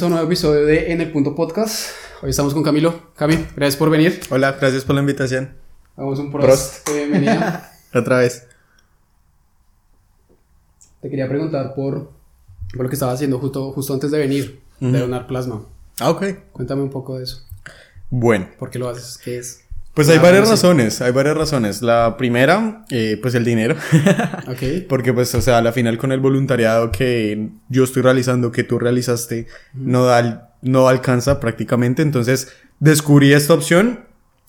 bienvenidos a un nuevo episodio de En el Punto Podcast. Hoy estamos con Camilo. Cami, gracias por venir. Hola, gracias por la invitación. Hagamos un prost, de bienvenida. Otra vez. Te quería preguntar por, por lo que estabas haciendo justo, justo antes de venir, de donar plasma. Ah, ok. Cuéntame un poco de eso. Bueno. ¿Por qué lo haces? ¿Qué es? Pues hay varias razones, hay varias razones. La primera, eh, pues el dinero. ok. Porque pues, o sea, a la final con el voluntariado que yo estoy realizando, que tú realizaste, no, da, no alcanza prácticamente. Entonces descubrí esta opción.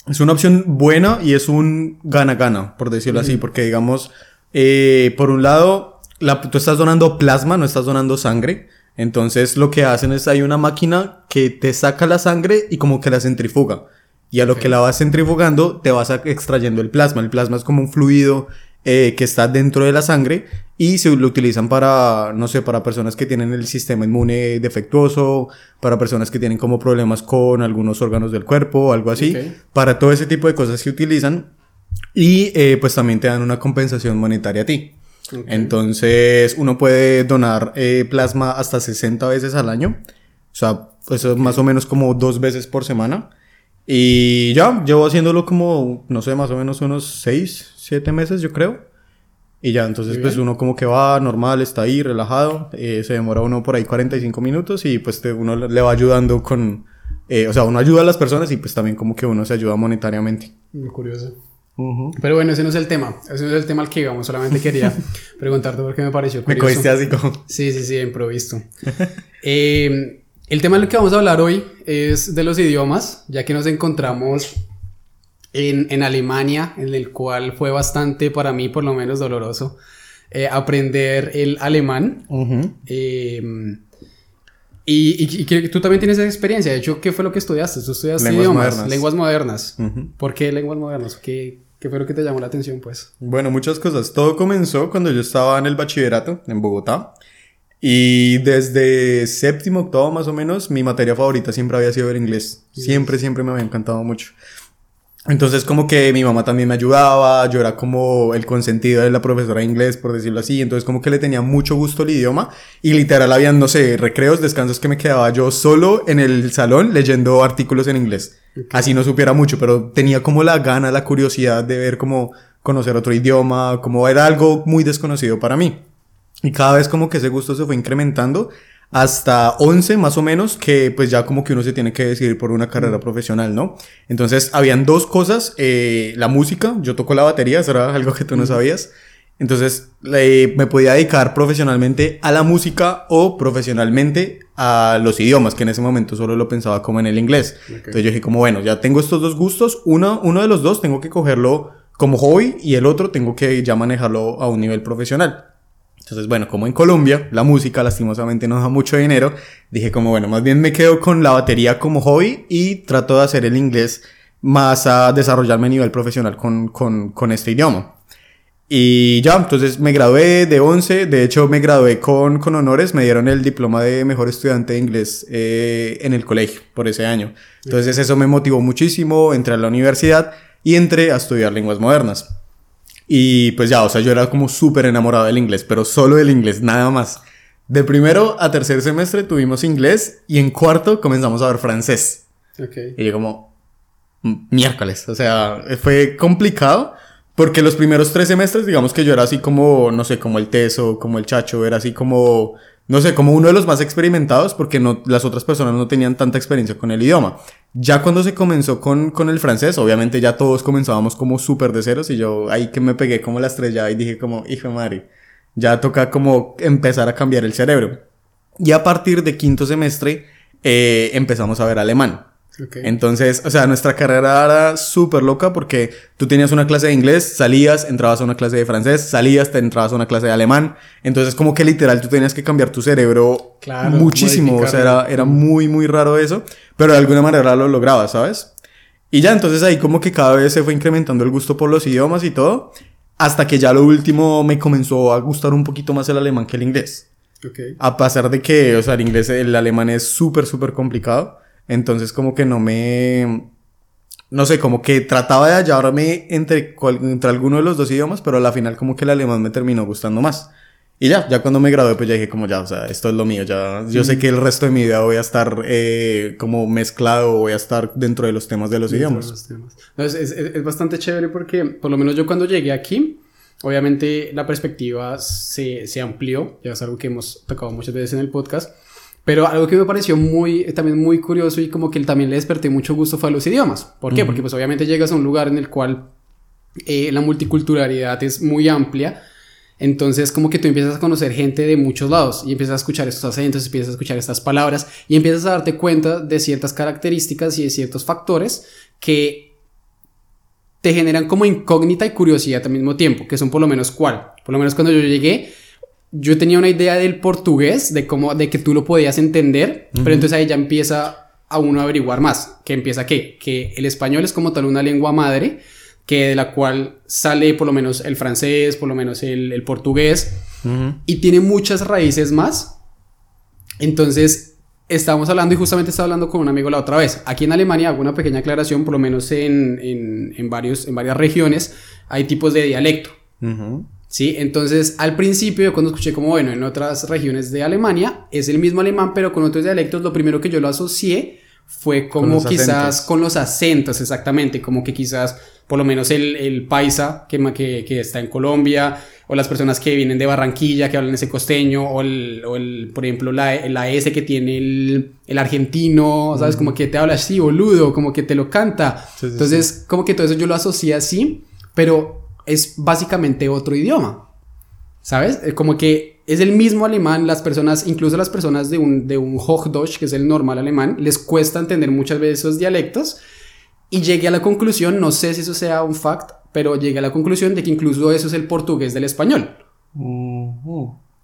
Es una opción buena y es un gana-gana, por decirlo así. Porque digamos, eh, por un lado, la, tú estás donando plasma, no estás donando sangre. Entonces lo que hacen es hay una máquina que te saca la sangre y como que la centrifuga. Y a lo que la vas centrifugando, te vas extrayendo el plasma. El plasma es como un fluido eh, que está dentro de la sangre y se lo utilizan para, no sé, para personas que tienen el sistema inmune defectuoso, para personas que tienen como problemas con algunos órganos del cuerpo, algo así. Para todo ese tipo de cosas se utilizan y eh, pues también te dan una compensación monetaria a ti. Entonces uno puede donar eh, plasma hasta 60 veces al año. O sea, eso es más o menos como dos veces por semana. Y ya, llevo haciéndolo como, no sé, más o menos unos 6, 7 meses, yo creo. Y ya, entonces pues uno como que va normal, está ahí, relajado. Eh, se demora uno por ahí 45 minutos y pues uno le va ayudando con... Eh, o sea, uno ayuda a las personas y pues también como que uno se ayuda monetariamente. Muy curioso. Pero bueno, ese no es el tema. Ese no es el tema al que íbamos. Solamente quería preguntarte porque me pareció curioso. Me cogiste así como... Sí, sí, sí, improvisto. eh, el tema del que vamos a hablar hoy es de los idiomas, ya que nos encontramos en, Alemania, en el cual fue bastante, para mí por lo menos, doloroso eh, aprender el alemán. Em, y, que tú también tienes esa experiencia. De hecho, ¿qué fue lo que estudiaste? Tú estudiaste lenguas idiomas, modernas. lenguas modernas. ¿Por qué lenguas modernas? ¿Qué, ¿Qué fue lo que te llamó la atención, pues? Bueno, muchas cosas. Todo comenzó cuando yo estaba en el bachillerato en Bogotá. Y desde séptimo, octavo más o menos, mi materia favorita siempre había sido el inglés. Siempre, siempre me había encantado mucho. Entonces como que mi mamá también me ayudaba, yo era como el consentido de la profesora de inglés, por decirlo así, entonces como que le tenía mucho gusto el idioma y literal habían, no sé, recreos, descansos que me quedaba yo solo en el salón leyendo artículos en inglés. Así no supiera mucho, pero tenía como la gana, la curiosidad de ver cómo conocer otro idioma, como era algo muy desconocido para mí. Y cada vez como que ese gusto se fue incrementando hasta 11 más o menos, que pues ya como que uno se tiene que decidir por una carrera mm. profesional, ¿no? Entonces habían dos cosas, eh, la música, yo toco la batería, eso era algo que tú no mm. sabías. Entonces me podía dedicar profesionalmente a la música o profesionalmente a los idiomas, que en ese momento solo lo pensaba como en el inglés. Entonces yo dije como, bueno, ya tengo estos dos gustos, uno, uno de los dos tengo que cogerlo como hobby y el otro tengo que ya manejarlo a un nivel profesional. Entonces, bueno, como en Colombia la música lastimosamente no da mucho dinero, dije como, bueno, más bien me quedo con la batería como hobby y trato de hacer el inglés más a desarrollarme a nivel profesional con, con, con este idioma. Y ya, entonces me gradué de 11, de hecho me gradué con, con honores, me dieron el diploma de mejor estudiante de inglés eh, en el colegio por ese año. Entonces eso me motivó muchísimo, entré a la universidad y entré a estudiar lenguas modernas. Y pues ya, o sea, yo era como súper enamorado del inglés, pero solo del inglés, nada más. De primero a tercer semestre tuvimos inglés y en cuarto comenzamos a ver francés. Okay. Y yo como, miércoles, o sea, fue complicado porque los primeros tres semestres, digamos que yo era así como, no sé, como el teso, como el chacho, era así como no sé, como uno de los más experimentados porque no, las otras personas no tenían tanta experiencia con el idioma. Ya cuando se comenzó con, con el francés, obviamente ya todos comenzábamos como súper de ceros y yo ahí que me pegué como la estrella y dije como, hijo de madre, ya toca como empezar a cambiar el cerebro. Y a partir de quinto semestre eh, empezamos a ver alemán. Entonces, o sea, nuestra carrera era súper loca porque tú tenías una clase de inglés, salías, entrabas a una clase de francés, salías, te entrabas a una clase de alemán. Entonces, como que literal tú tenías que cambiar tu cerebro muchísimo. O sea, era, era muy, muy raro eso, pero de alguna manera lo lograbas, ¿sabes? Y ya, entonces ahí como que cada vez se fue incrementando el gusto por los idiomas y todo, hasta que ya lo último me comenzó a gustar un poquito más el alemán que el inglés. A pesar de que, o sea, el inglés, el alemán es súper, súper complicado. Entonces como que no me... No sé, como que trataba de hallarme entre, entre alguno de los dos idiomas, pero a la final como que el alemán me terminó gustando más. Y ya, ya cuando me gradué, pues ya dije como ya, o sea, esto es lo mío, ya, yo sé que el resto de mi vida voy a estar eh, como mezclado, voy a estar dentro de los temas de los idiomas. es, es, es, bastante chévere porque, por lo menos yo cuando llegué aquí, obviamente la perspectiva se, se amplió, ya es algo que hemos tocado muchas veces en el podcast, pero algo que me pareció muy, también muy curioso y como que también le desperté mucho gusto fue a los idiomas. ¿Por qué? Porque pues obviamente llegas a un lugar en el cual eh, la multiculturalidad es muy amplia entonces como que tú empiezas a conocer gente de muchos lados y empiezas a escuchar estos acentos, empiezas a escuchar estas palabras y empiezas a darte cuenta de ciertas características y de ciertos factores que te generan como incógnita y curiosidad al mismo tiempo, que son por lo menos cuál. Por lo menos cuando yo llegué, yo tenía una idea del portugués, de cómo, de que tú lo podías entender, pero entonces ahí ya empieza a uno a averiguar más. ¿Qué empieza qué? Que el español es como tal una lengua madre, que de la cual sale por lo menos el francés, por lo menos el, portugués, y tiene muchas raíces más. Entonces, estábamos hablando y justamente estaba hablando con un amigo la otra vez. Aquí en Alemania hago una pequeña aclaración, por lo menos en, en, varios, en varias regiones hay tipos de dialecto. ¿Sí? Entonces, al principio, yo cuando escuché como, bueno, en otras regiones de Alemania es el mismo alemán, pero con otros dialectos, lo primero que yo lo asocié fue como quizás con los acentos, exactamente, como que quizás por lo menos el, el paisa que, que, que, está en Colombia, o las personas que vienen de Barranquilla, que hablan ese costeño, o el, o el por ejemplo, la, la, S que tiene el, el argentino, ¿sabes? Como que te habla así, boludo, como que te lo canta. Entonces, como que todo eso yo lo asocié así, pero es básicamente otro idioma, ¿sabes? Como que es el mismo alemán, las personas, incluso las personas de un, de un Hochdeutsch, que es el normal alemán, les cuesta entender muchas veces esos dialectos, y llegué a la conclusión, no sé si eso sea un fact, pero llegué a la conclusión de que incluso eso es el portugués del español.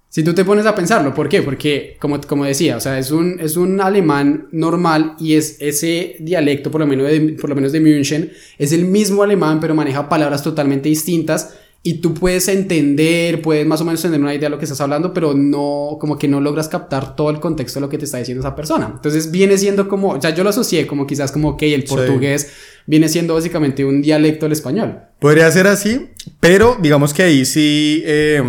Si tú te pones a pensarlo, ¿por qué? Porque, como, como decía, o sea, es un, es un alemán normal y es ese dialecto, por lo, menos de, por lo menos de München, es el mismo alemán, pero maneja palabras totalmente distintas y tú puedes entender, puedes más o menos tener una idea de lo que estás hablando, pero no, como que no logras captar todo el contexto de lo que te está diciendo esa persona. Entonces viene siendo como, o sea, yo lo asocié como quizás como que el portugués viene siendo básicamente un dialecto del español. Podría ser así, pero digamos que ahí sí, eh,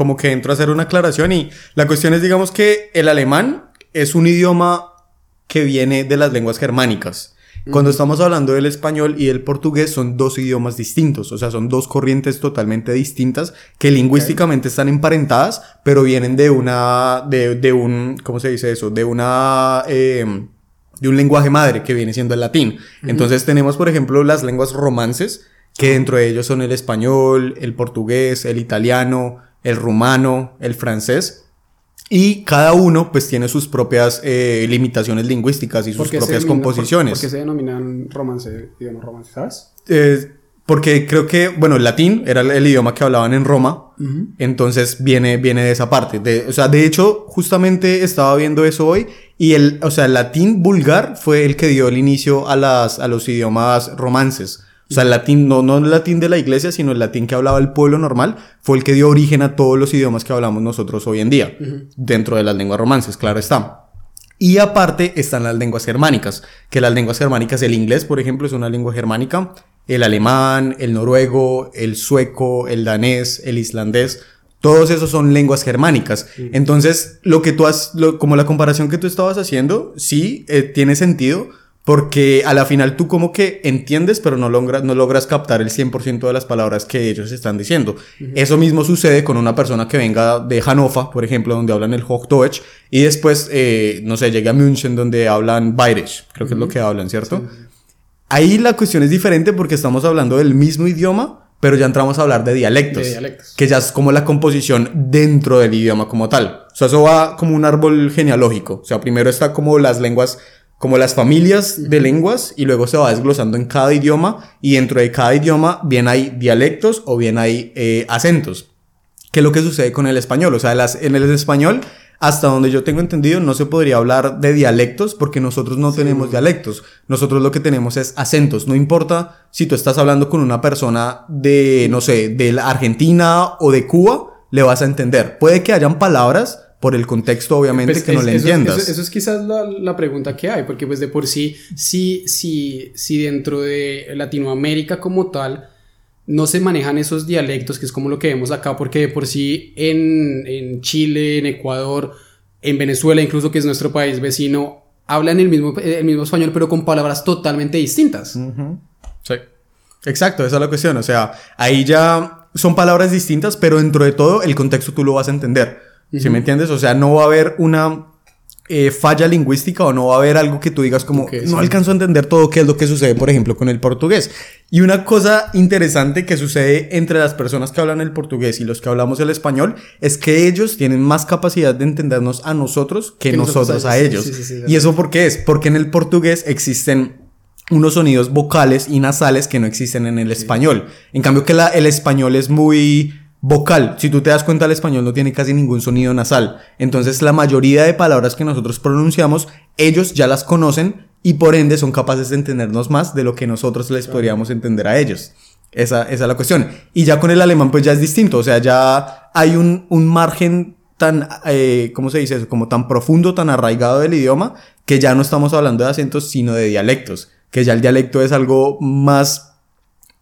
como que entro a hacer una aclaración y la cuestión es, digamos que el alemán es un idioma que viene de las lenguas germánicas. Cuando estamos hablando del español y el portugués son dos idiomas distintos, o sea, son dos corrientes totalmente distintas que lingüísticamente están emparentadas, pero vienen de una, de, de un, ¿cómo se dice eso? De una, eh, de un lenguaje madre que viene siendo el latín. Entonces tenemos, por ejemplo, las lenguas romances, que dentro de ellos son el español, el portugués, el italiano, el rumano, el francés. Y cada uno pues tiene sus propias eh, limitaciones lingüísticas y sus propias composiciones. ¿Por, qué se denominan romance, idioma romance, sabes? Eh, porque creo que, bueno, el latín era el, idioma que hablaban en Roma, entonces viene, viene de esa parte. De, o sea, de hecho, justamente estaba viendo eso hoy y el, o sea, el latín vulgar fue el que dio el inicio a, las, a los idiomas romances. O sea, el latín, no, no el latín de la iglesia, sino el latín que hablaba el pueblo normal, fue el que dio origen a todos los idiomas que hablamos nosotros hoy en día, dentro de las lenguas romances, claro está. Y aparte están las lenguas germánicas, que las lenguas germánicas, el inglés, por ejemplo, es una lengua germánica, el alemán, el noruego, el sueco, el danés, el islandés, todos esos son lenguas germánicas. Entonces, lo que tú has, como la comparación que tú estabas haciendo, sí, eh, tiene sentido, porque a la final tú como que entiendes, pero no logras, no logras captar el 100% de las palabras que ellos están diciendo. Eso mismo sucede con una persona que venga de Hannover, por ejemplo, donde hablan el Hochdeutsch, y después, eh, no sé, llega a München donde hablan Bayerisch, creo que es lo que hablan, ¿cierto? Ahí la cuestión es diferente porque estamos hablando del mismo idioma, pero ya entramos a hablar de dialectos, de dialectos, que ya es como la composición dentro del idioma como tal. O sea, eso va como un árbol genealógico. O sea, primero está como las lenguas como las familias de lenguas y luego se va desglosando en cada idioma y dentro de cada idioma bien hay dialectos o bien hay eh, acentos. ¿Qué es lo que sucede con el español? O sea, las, en el español, hasta donde yo tengo entendido, no se podría hablar de dialectos porque nosotros no tenemos dialectos. Nosotros lo que tenemos es acentos. No importa si tú estás hablando con una persona de, no sé, de la Argentina o de Cuba, le vas a entender. Puede que hayan palabras por el contexto obviamente pues que no le entiendas. Eso, es quizás la, la, pregunta que hay, porque pues de por sí, sí, sí, sí dentro de Latinoamérica como tal, no se manejan esos dialectos, que es como lo que vemos acá, porque de por sí en, en Chile, en Ecuador, en Venezuela, incluso que es nuestro país vecino, hablan el mismo, el mismo español, pero con palabras totalmente distintas. Sí. Exacto, esa es la cuestión. O sea, ahí ya son palabras distintas, pero dentro de todo el contexto tú lo vas a entender. ¿Sí me entiendes? O sea, no va a haber una eh, falla lingüística o no va a haber algo que tú digas como no alcanzo a entender todo qué es lo que sucede, por ejemplo, con el portugués. Y una cosa interesante que sucede entre las personas que hablan el portugués y los que hablamos el español es que ellos tienen más capacidad de entendernos a nosotros que, nosotros, a ellos. ¿Y eso por qué es? Porque en el portugués existen unos sonidos vocales y nasales que no existen en el español. En cambio que el español es muy vocal. Si tú te das cuenta, el español no tiene casi ningún sonido nasal. Entonces, la mayoría de palabras que nosotros pronunciamos, ellos ya las conocen y por ende son capaces de entendernos más de lo que nosotros les podríamos entender a ellos. Esa, esa, es la cuestión. Y ya con el alemán, pues ya es distinto. O sea, ya hay un, un margen tan, eh, ¿cómo se dice eso? Como tan profundo, tan arraigado del idioma, que ya no estamos hablando de acentos, sino de dialectos. Que ya el dialecto es algo más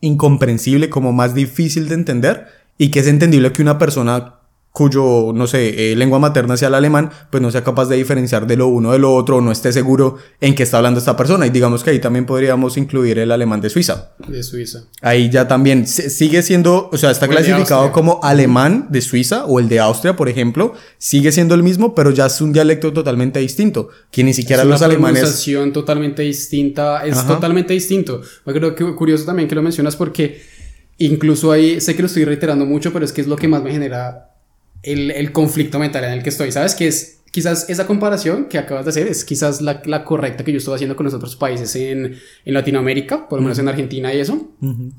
incomprensible, como más difícil de entender y que es entendible que una persona cuyo, no sé, eh, lengua materna sea el alemán, pues no sea capaz de diferenciar de lo uno de lo otro o no esté seguro en qué está hablando esta persona. Y digamos que ahí también podríamos incluir el alemán de Suiza. De Suiza. Ahí ya también sigue siendo, o sea, está clasificado como alemán de Suiza o el de Austria, por ejemplo, sigue siendo el mismo, pero ya es un dialecto totalmente distinto, que ni siquiera es los una alemanes... totalmente distinta, es totalmente distinto. Creo que curioso también que lo mencionas porque Incluso ahí, sé que lo estoy reiterando mucho, pero es que es lo que más me genera el, el conflicto mental en el que estoy, ¿sabes? Que es quizás esa comparación que acabas de hacer es quizás la, la correcta que yo estoy haciendo con los otros países en, en Latinoamérica, por lo menos en Argentina y eso,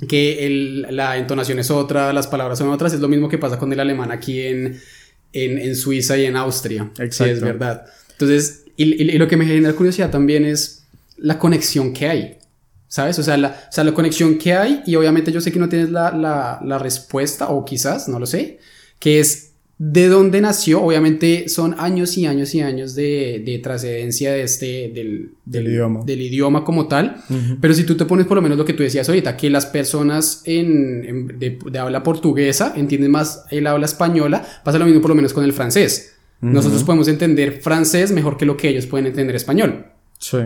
que el, la entonación es otra, las palabras son otras, es lo mismo que pasa con el alemán aquí en, en, en Suiza y en Austria. Exacto. Sí, es verdad. Entonces, y, y, lo que me genera curiosidad también es la conexión que hay. ¿Sabes? O sea, la, o sea, la conexión que hay, y obviamente yo sé que no tienes la, la, la, respuesta, o quizás, no lo sé, que es de dónde nació. Obviamente son años y años y años de, de trascendencia de este, del, del, idioma. del idioma como tal. Pero si tú te pones por lo menos lo que tú decías ahorita, que las personas en, de, de, habla portuguesa entienden más el habla española, pasa lo mismo por lo menos con el francés. Nosotros podemos entender francés mejor que lo que ellos pueden entender español. Sí.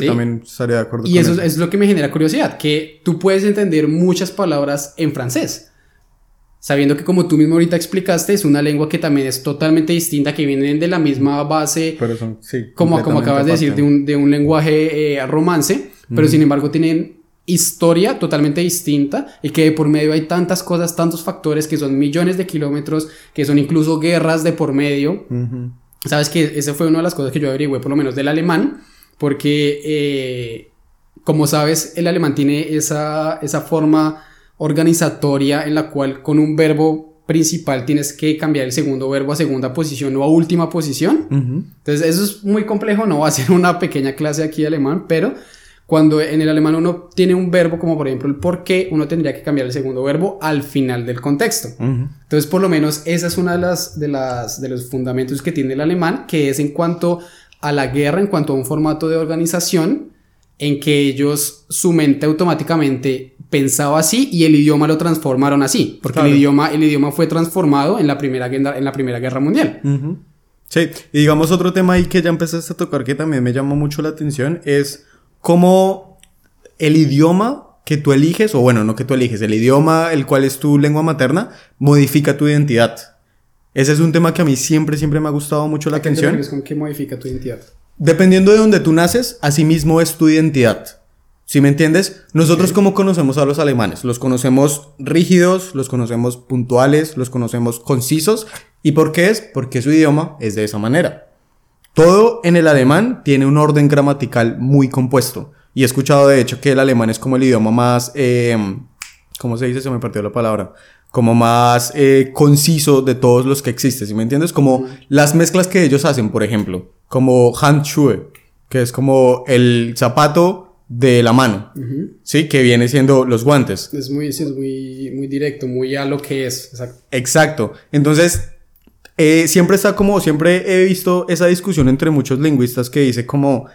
Sí, también estaría de acuerdo. Y eso, es lo que me genera curiosidad, que tú puedes entender muchas palabras en francés, sabiendo que como tú mismo ahorita explicaste, es una lengua que también es totalmente distinta, que vienen de la misma base, pero son, sí, como, como acabas de decir, de un, de un lenguaje eh, romance, pero sin embargo tienen historia totalmente distinta y que por medio hay tantas cosas, tantos factores que son millones de kilómetros, que son incluso guerras de por medio. Sabes que esa fue una de las cosas que yo averigüé, por lo menos del alemán, porque, eh, como sabes, el alemán tiene esa, esa forma organizatoria en la cual con un verbo principal tienes que cambiar el segundo verbo a segunda posición o a última posición. Entonces, eso es muy complejo, no va a ser una pequeña clase aquí de alemán, pero cuando en el alemán uno tiene un verbo como por ejemplo el por qué, uno tendría que cambiar el segundo verbo al final del contexto. Entonces, por lo menos esa es una de las, de las de los fundamentos que tiene el alemán, que es en cuanto a la guerra en cuanto a un formato de organización en que ellos, su mente automáticamente pensaba así y el idioma lo transformaron así, porque el, idioma, el idioma fue transformado en la Primera, guerra, en la primera Guerra Mundial. Sí, y digamos otro tema ahí que ya empezaste a tocar que también me llamó mucho la atención es cómo el idioma que tú eliges, o bueno, no que tú eliges, el idioma el cual es tu lengua materna, modifica tu identidad. Ese es un tema que a mí siempre, siempre me ha gustado mucho la atención. ¿Con qué modifica tu identidad? Dependiendo de donde tú naces, así mismo es tu identidad. ¿Sí me entiendes? Nosotros cómo conocemos a los alemanes, los conocemos rígidos, los conocemos puntuales, los conocemos concisos. ¿Y por qué es? Porque su idioma es de esa manera. Todo en el alemán tiene un orden gramatical muy compuesto. Y he escuchado de hecho que el alemán es como el idioma más... Eh, ¿Cómo se dice? Se me partió la palabra como más eh, conciso de todos los que existen, ¿sí me entiendes? Como las mezclas que ellos hacen, por ejemplo, como Handschuhe, que es como el zapato de la mano, ¿sí? Que viene siendo los guantes. Es muy, es muy, muy directo, muy a lo que es. Exacto. Exacto. Entonces, eh, siempre está como, siempre he visto esa discusión entre muchos lingüistas que dice como,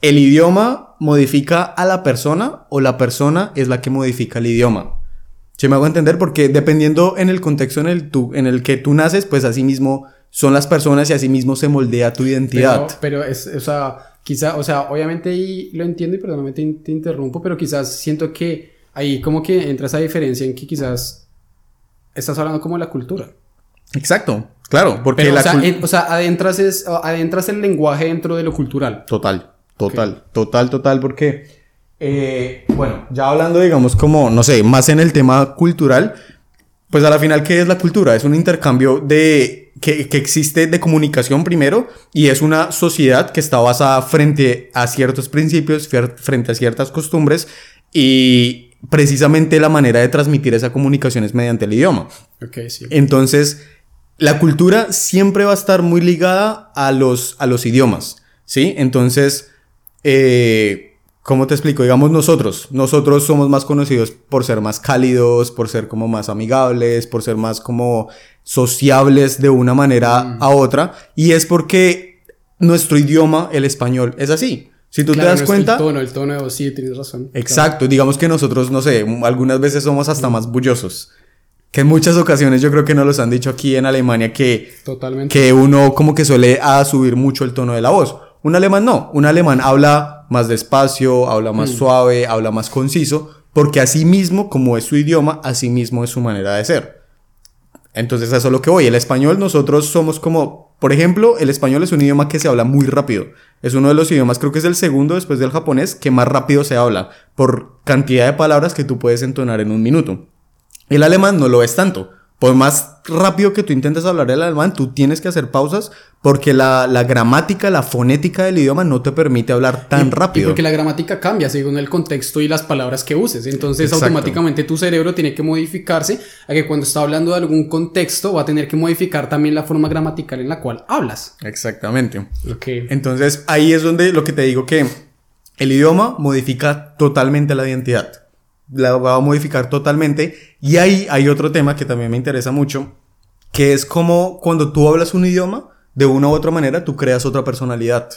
¿el idioma modifica a la persona o la persona es la que modifica el idioma? Si me hago entender, porque dependiendo en el contexto en el, tú, en el que tú naces, pues así mismo son las personas y así mismo se moldea tu identidad. Pero, pero es, o sea, quizá, o sea, obviamente ahí lo entiendo y perdóname te, te interrumpo, pero quizás siento que ahí como que entra esa diferencia en que quizás estás hablando como de la cultura. Exacto, claro, porque Pero, la o, sea, en- o sea, adentras, es, adentras el lenguaje dentro de lo cultural. Total, total, total, total, porque, eh, bueno, ya hablando, digamos, como, no sé, más en el tema cultural, pues a la final, ¿qué es la cultura? Es un intercambio de, que, que existe de comunicación primero y es una sociedad que está basada frente a ciertos principios, frente a ciertas costumbres y precisamente la manera de transmitir esa comunicación es mediante el idioma. Ok, sí. Entonces, la cultura siempre va a estar muy ligada a los, a los idiomas, ¿sí? Entonces, eh, ¿cómo te explico? Digamos nosotros, nosotros somos más conocidos por ser más cálidos, por ser como más amigables, por ser más como sociables de una manera a otra, y es porque nuestro idioma, el español, es así. Si tú Claro, te das no cuenta... El tono, el tono de sí, tienes razón. Exacto, digamos que nosotros, no sé, algunas veces somos hasta más bullosos. Que en muchas ocasiones yo creo que nos los han dicho aquí en Alemania que, Claro, Totalmente. que uno como que suele a subir mucho el tono de la voz. Un alemán no, un alemán habla más despacio, habla más suave, habla más conciso, porque así mismo, como es su idioma, así mismo es su manera de ser. Entonces a eso es lo que voy. El español nosotros somos como, por ejemplo, el español es un idioma que se habla muy rápido. Es uno de los idiomas, creo que es el segundo después del japonés, que más rápido se habla por cantidad de palabras que tú puedes entonar en un minuto. El alemán no lo es tanto. Por más rápido que tú intentes hablar el alemán, tú tienes que hacer pausas porque la, la gramática, la fonética del idioma no te permite hablar tan Y- rápido. Y porque la gramática cambia según el contexto y las palabras que uses. Entonces, Exacto. automáticamente tu cerebro tiene que modificarse a que cuando está hablando de algún contexto va a tener que modificar también la forma gramatical en la cual hablas. Exactamente. Ok. Entonces ahí es donde lo que te digo que el idioma modifica totalmente la identidad. La va a modificar totalmente. Y ahí hay otro tema que también me interesa mucho, que es como cuando tú hablas un idioma, de una u otra manera tú creas otra personalidad.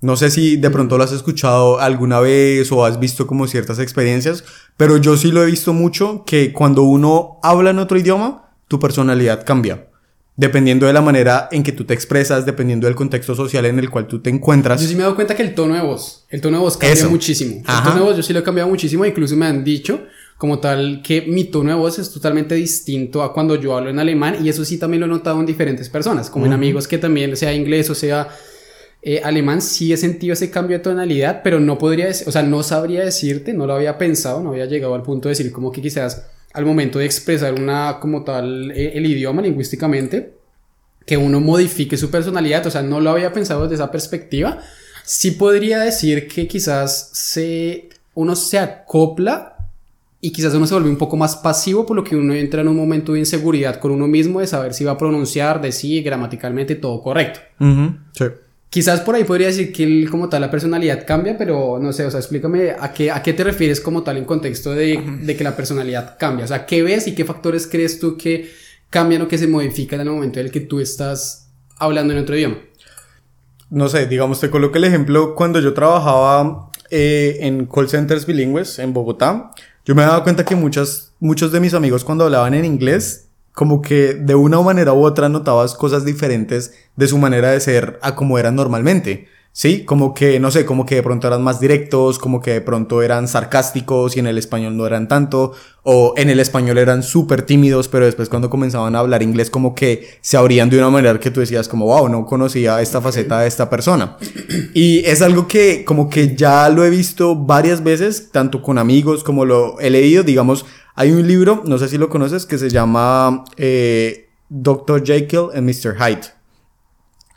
No sé si de pronto lo has escuchado alguna vez o has visto como ciertas experiencias, pero yo sí lo he visto mucho que cuando uno habla en otro idioma, tu personalidad cambia. Dependiendo de la manera en que tú te expresas, dependiendo del contexto social en el cual tú te encuentras. Yo sí me he dado cuenta que el tono de voz, el tono de voz cambia Eso. muchísimo. El Ajá. tono de voz yo sí lo he cambiado muchísimo, incluso me han dicho como tal que mi tono de voz es totalmente distinto a cuando yo hablo en alemán y eso sí también lo he notado en diferentes personas, como en amigos que también sea inglés o sea eh, alemán, sí he sentido ese cambio de tonalidad, pero no podría, decir, o sea, no sabría decirte, no lo había pensado, no había llegado al punto de decir como que quizás al momento de expresar una como tal eh, el idioma lingüísticamente que uno modifique su personalidad, o sea, no lo había pensado desde esa perspectiva. Sí podría decir que quizás se, uno se acopla y quizás uno se vuelve un poco más pasivo por lo que uno entra en un momento de inseguridad con uno mismo de saber si va a pronunciar, decir gramaticalmente todo correcto. Sí. Quizás por ahí podría decir que el- como tal la personalidad cambia, pero no sé, o sea, explícame a qué, a qué te refieres como tal en contexto de, de que la personalidad cambia. O sea, ¿qué ves y qué factores crees tú que cambian o que se modifican en el momento en el que tú estás hablando en otro idioma? No sé, digamos, te coloco el ejemplo cuando yo trabajaba eh, en call centers bilingües en Bogotá. Yo me daba cuenta que muchas, muchos de mis amigos cuando hablaban en inglés, como que de una manera u otra notabas cosas diferentes de su manera de ser a como eran normalmente. Sí, como que, no sé, como que de pronto eran más directos, como que de pronto eran sarcásticos y en el español no eran tanto, o en el español eran súper tímidos, pero después cuando comenzaban a hablar inglés como que se abrían de una manera que tú decías como, wow, no conocía esta faceta de esta persona. Y es algo que como que ya lo he visto varias veces, tanto con amigos como lo he leído, digamos, hay un libro, no sé si lo conoces, que se llama eh, Dr. Jekyll and Mr. Hyde.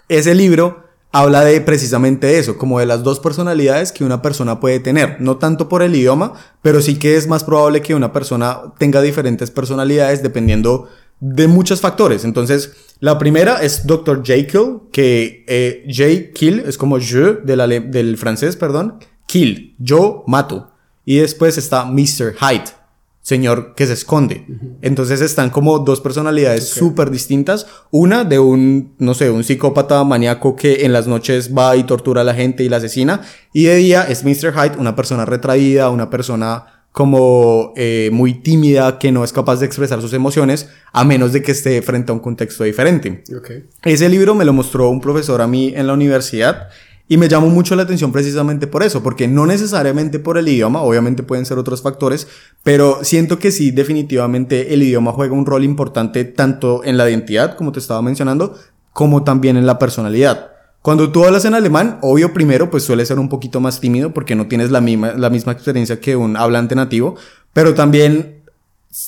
Ese libro habla de precisamente eso, como de las dos personalidades que una persona puede tener, no tanto por el idioma, pero sí que es más probable que una persona tenga diferentes personalidades dependiendo de muchos factores. Entonces, la primera es Dr. Jekyll, que eh, J. Kill es como je del, del francés, perdón, kill, yo mato. Y después está Mr. Hyde, señor que se esconde. Entonces están como dos personalidades súper distintas. Una de un, no sé, un psicópata maníaco que en las noches va y tortura a la gente y la asesina. Y de día es Mr. Hyde, una persona retraída, una persona como eh, muy tímida, que no es capaz de expresar sus emociones, a menos de que esté frente a un contexto diferente. Okay. Ese libro me lo mostró un profesor a mí en la universidad y me llamó mucho la atención precisamente por eso, porque no necesariamente por el idioma, obviamente pueden ser otros factores, pero siento que sí, definitivamente el idioma juega un rol importante tanto en la identidad, como te estaba mencionando, como también en la personalidad. Cuando tú hablas en alemán, obvio primero pues suele ser un poquito más tímido porque no tienes la misma, la misma experiencia que un hablante nativo, pero también,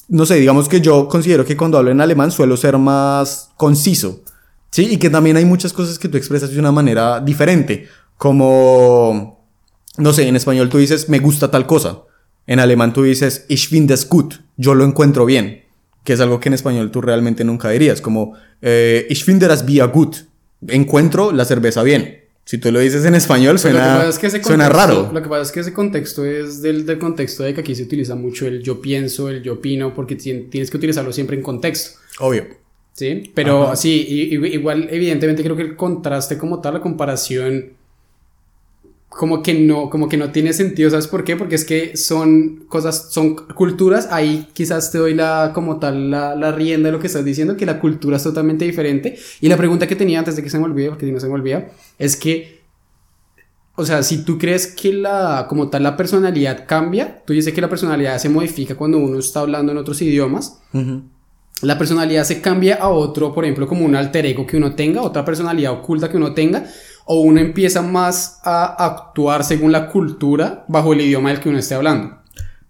no sé, digamos que yo considero que cuando hablo en alemán suelo ser más conciso, ¿sí? Y que también hay muchas cosas que tú expresas de una manera diferente, como, no sé, en español tú dices me gusta tal cosa, en alemán tú dices ich finde es gut, yo lo encuentro bien, que es algo que en español tú realmente nunca dirías, como eh, ich finde das Bier gut, encuentro la cerveza bien. Si tú lo dices en español, suena, suena raro. Lo que pasa es que ese contexto es del, del, contexto de que aquí se utiliza mucho el yo pienso, el yo opino, porque tienes que utilizarlo siempre en contexto. Obvio. Sí, pero sí, igual, evidentemente creo que el contraste como tal, la comparación como que no, como que no tiene sentido, ¿sabes por qué? Porque es que son cosas, son culturas, ahí quizás te doy la, como tal, la, la rienda de lo que estás diciendo, que la cultura es totalmente diferente. Y la pregunta que tenía antes de que se me olvide, porque si no se me olvida, es que, o sea, si tú crees que la, como tal, la personalidad cambia, tú dices que la personalidad se modifica cuando uno está hablando en otros idiomas. La personalidad se cambia a otro, por ejemplo, como un alter ego que uno tenga, otra personalidad oculta que uno tenga, o uno empieza más a actuar según la cultura bajo el idioma del que uno esté hablando.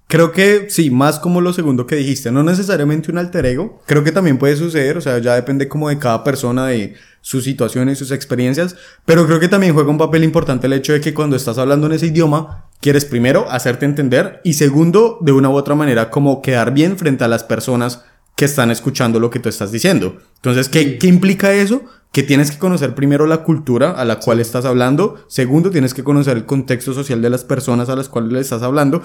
Creo que sí, más como lo segundo que dijiste, no necesariamente un alter ego, creo que también puede suceder, o sea, ya depende como de cada persona, de sus situaciones, sus experiencias, pero creo que también juega un papel importante el hecho de que cuando estás hablando en ese idioma, quieres primero hacerte entender y segundo, de una u otra manera, como quedar bien frente a las personas que están escuchando lo que tú estás diciendo. Entonces, ¿qué, ¿qué implica eso? que tienes que conocer primero la cultura a la cual estás hablando, segundo tienes que conocer el contexto social de las personas a las cuales le estás hablando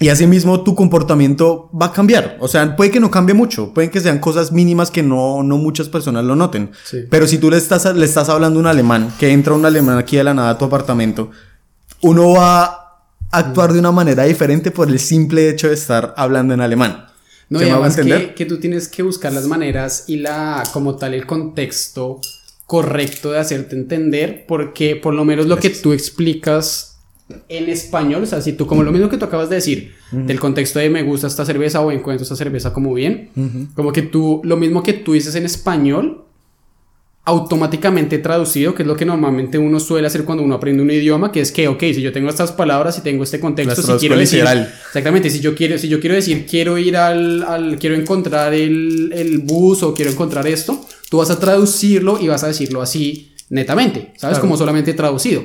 y asimismo tu comportamiento va a cambiar. O sea, puede que no cambie mucho, pueden que sean cosas mínimas que no, no muchas personas lo noten. Pero si tú le estás, le estás hablando a un alemán, que entra un alemán aquí de la nada a tu apartamento, uno va a actuar de una manera diferente por el simple hecho de estar hablando en alemán. No, y además que, que, tú tienes que buscar las maneras y la, como tal, el contexto correcto de hacerte entender, porque por lo menos lo que tú explicas en español, o sea, si tú, como lo mismo que tú acabas de decir, del contexto de me gusta esta cerveza o encuentro esta cerveza como bien, como que tú, lo mismo que tú dices en español, automáticamente traducido, que es lo que normalmente uno suele hacer cuando uno aprende un idioma, que es que, ok, si yo tengo estas palabras y tengo este contexto, si quiero decir, exactamente, si yo quiero, si yo quiero decir, quiero ir al, al quiero encontrar el, el, bus o quiero encontrar esto, tú vas a traducirlo y vas a decirlo así netamente, ¿sabes? Como solamente traducido.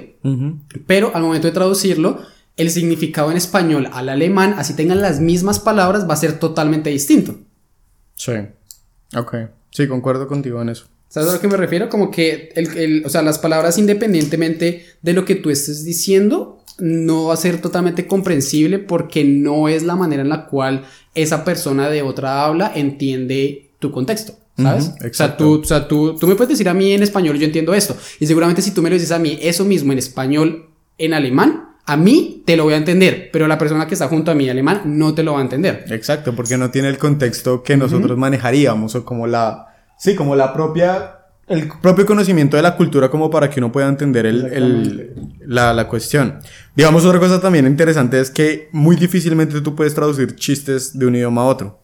Pero al momento de traducirlo, el significado en español al alemán, así tengan las mismas palabras, va a ser totalmente distinto. Sí. Ok. Sí, concuerdo contigo en eso. ¿Sabes a lo que me refiero? Como que, el, o sea, las palabras independientemente de lo que tú estés diciendo, no va a ser totalmente comprensible porque no es la manera en la cual esa persona de otra habla entiende tu contexto. ¿Sabes? o sea, tú, o sea tú, tú me puedes decir a mí en español, yo entiendo esto. Y seguramente si tú me lo dices a mí eso mismo en español, en alemán, a mí te lo voy a entender, pero la persona que está junto a mí alemán no te lo va a entender. Exacto, porque no tiene el contexto que nosotros manejaríamos o como la Sí, como la propia, el propio conocimiento de la cultura como para que uno pueda entender el, el, la, la, cuestión. Digamos, otra cosa también interesante es que muy difícilmente tú puedes traducir chistes de un idioma a otro.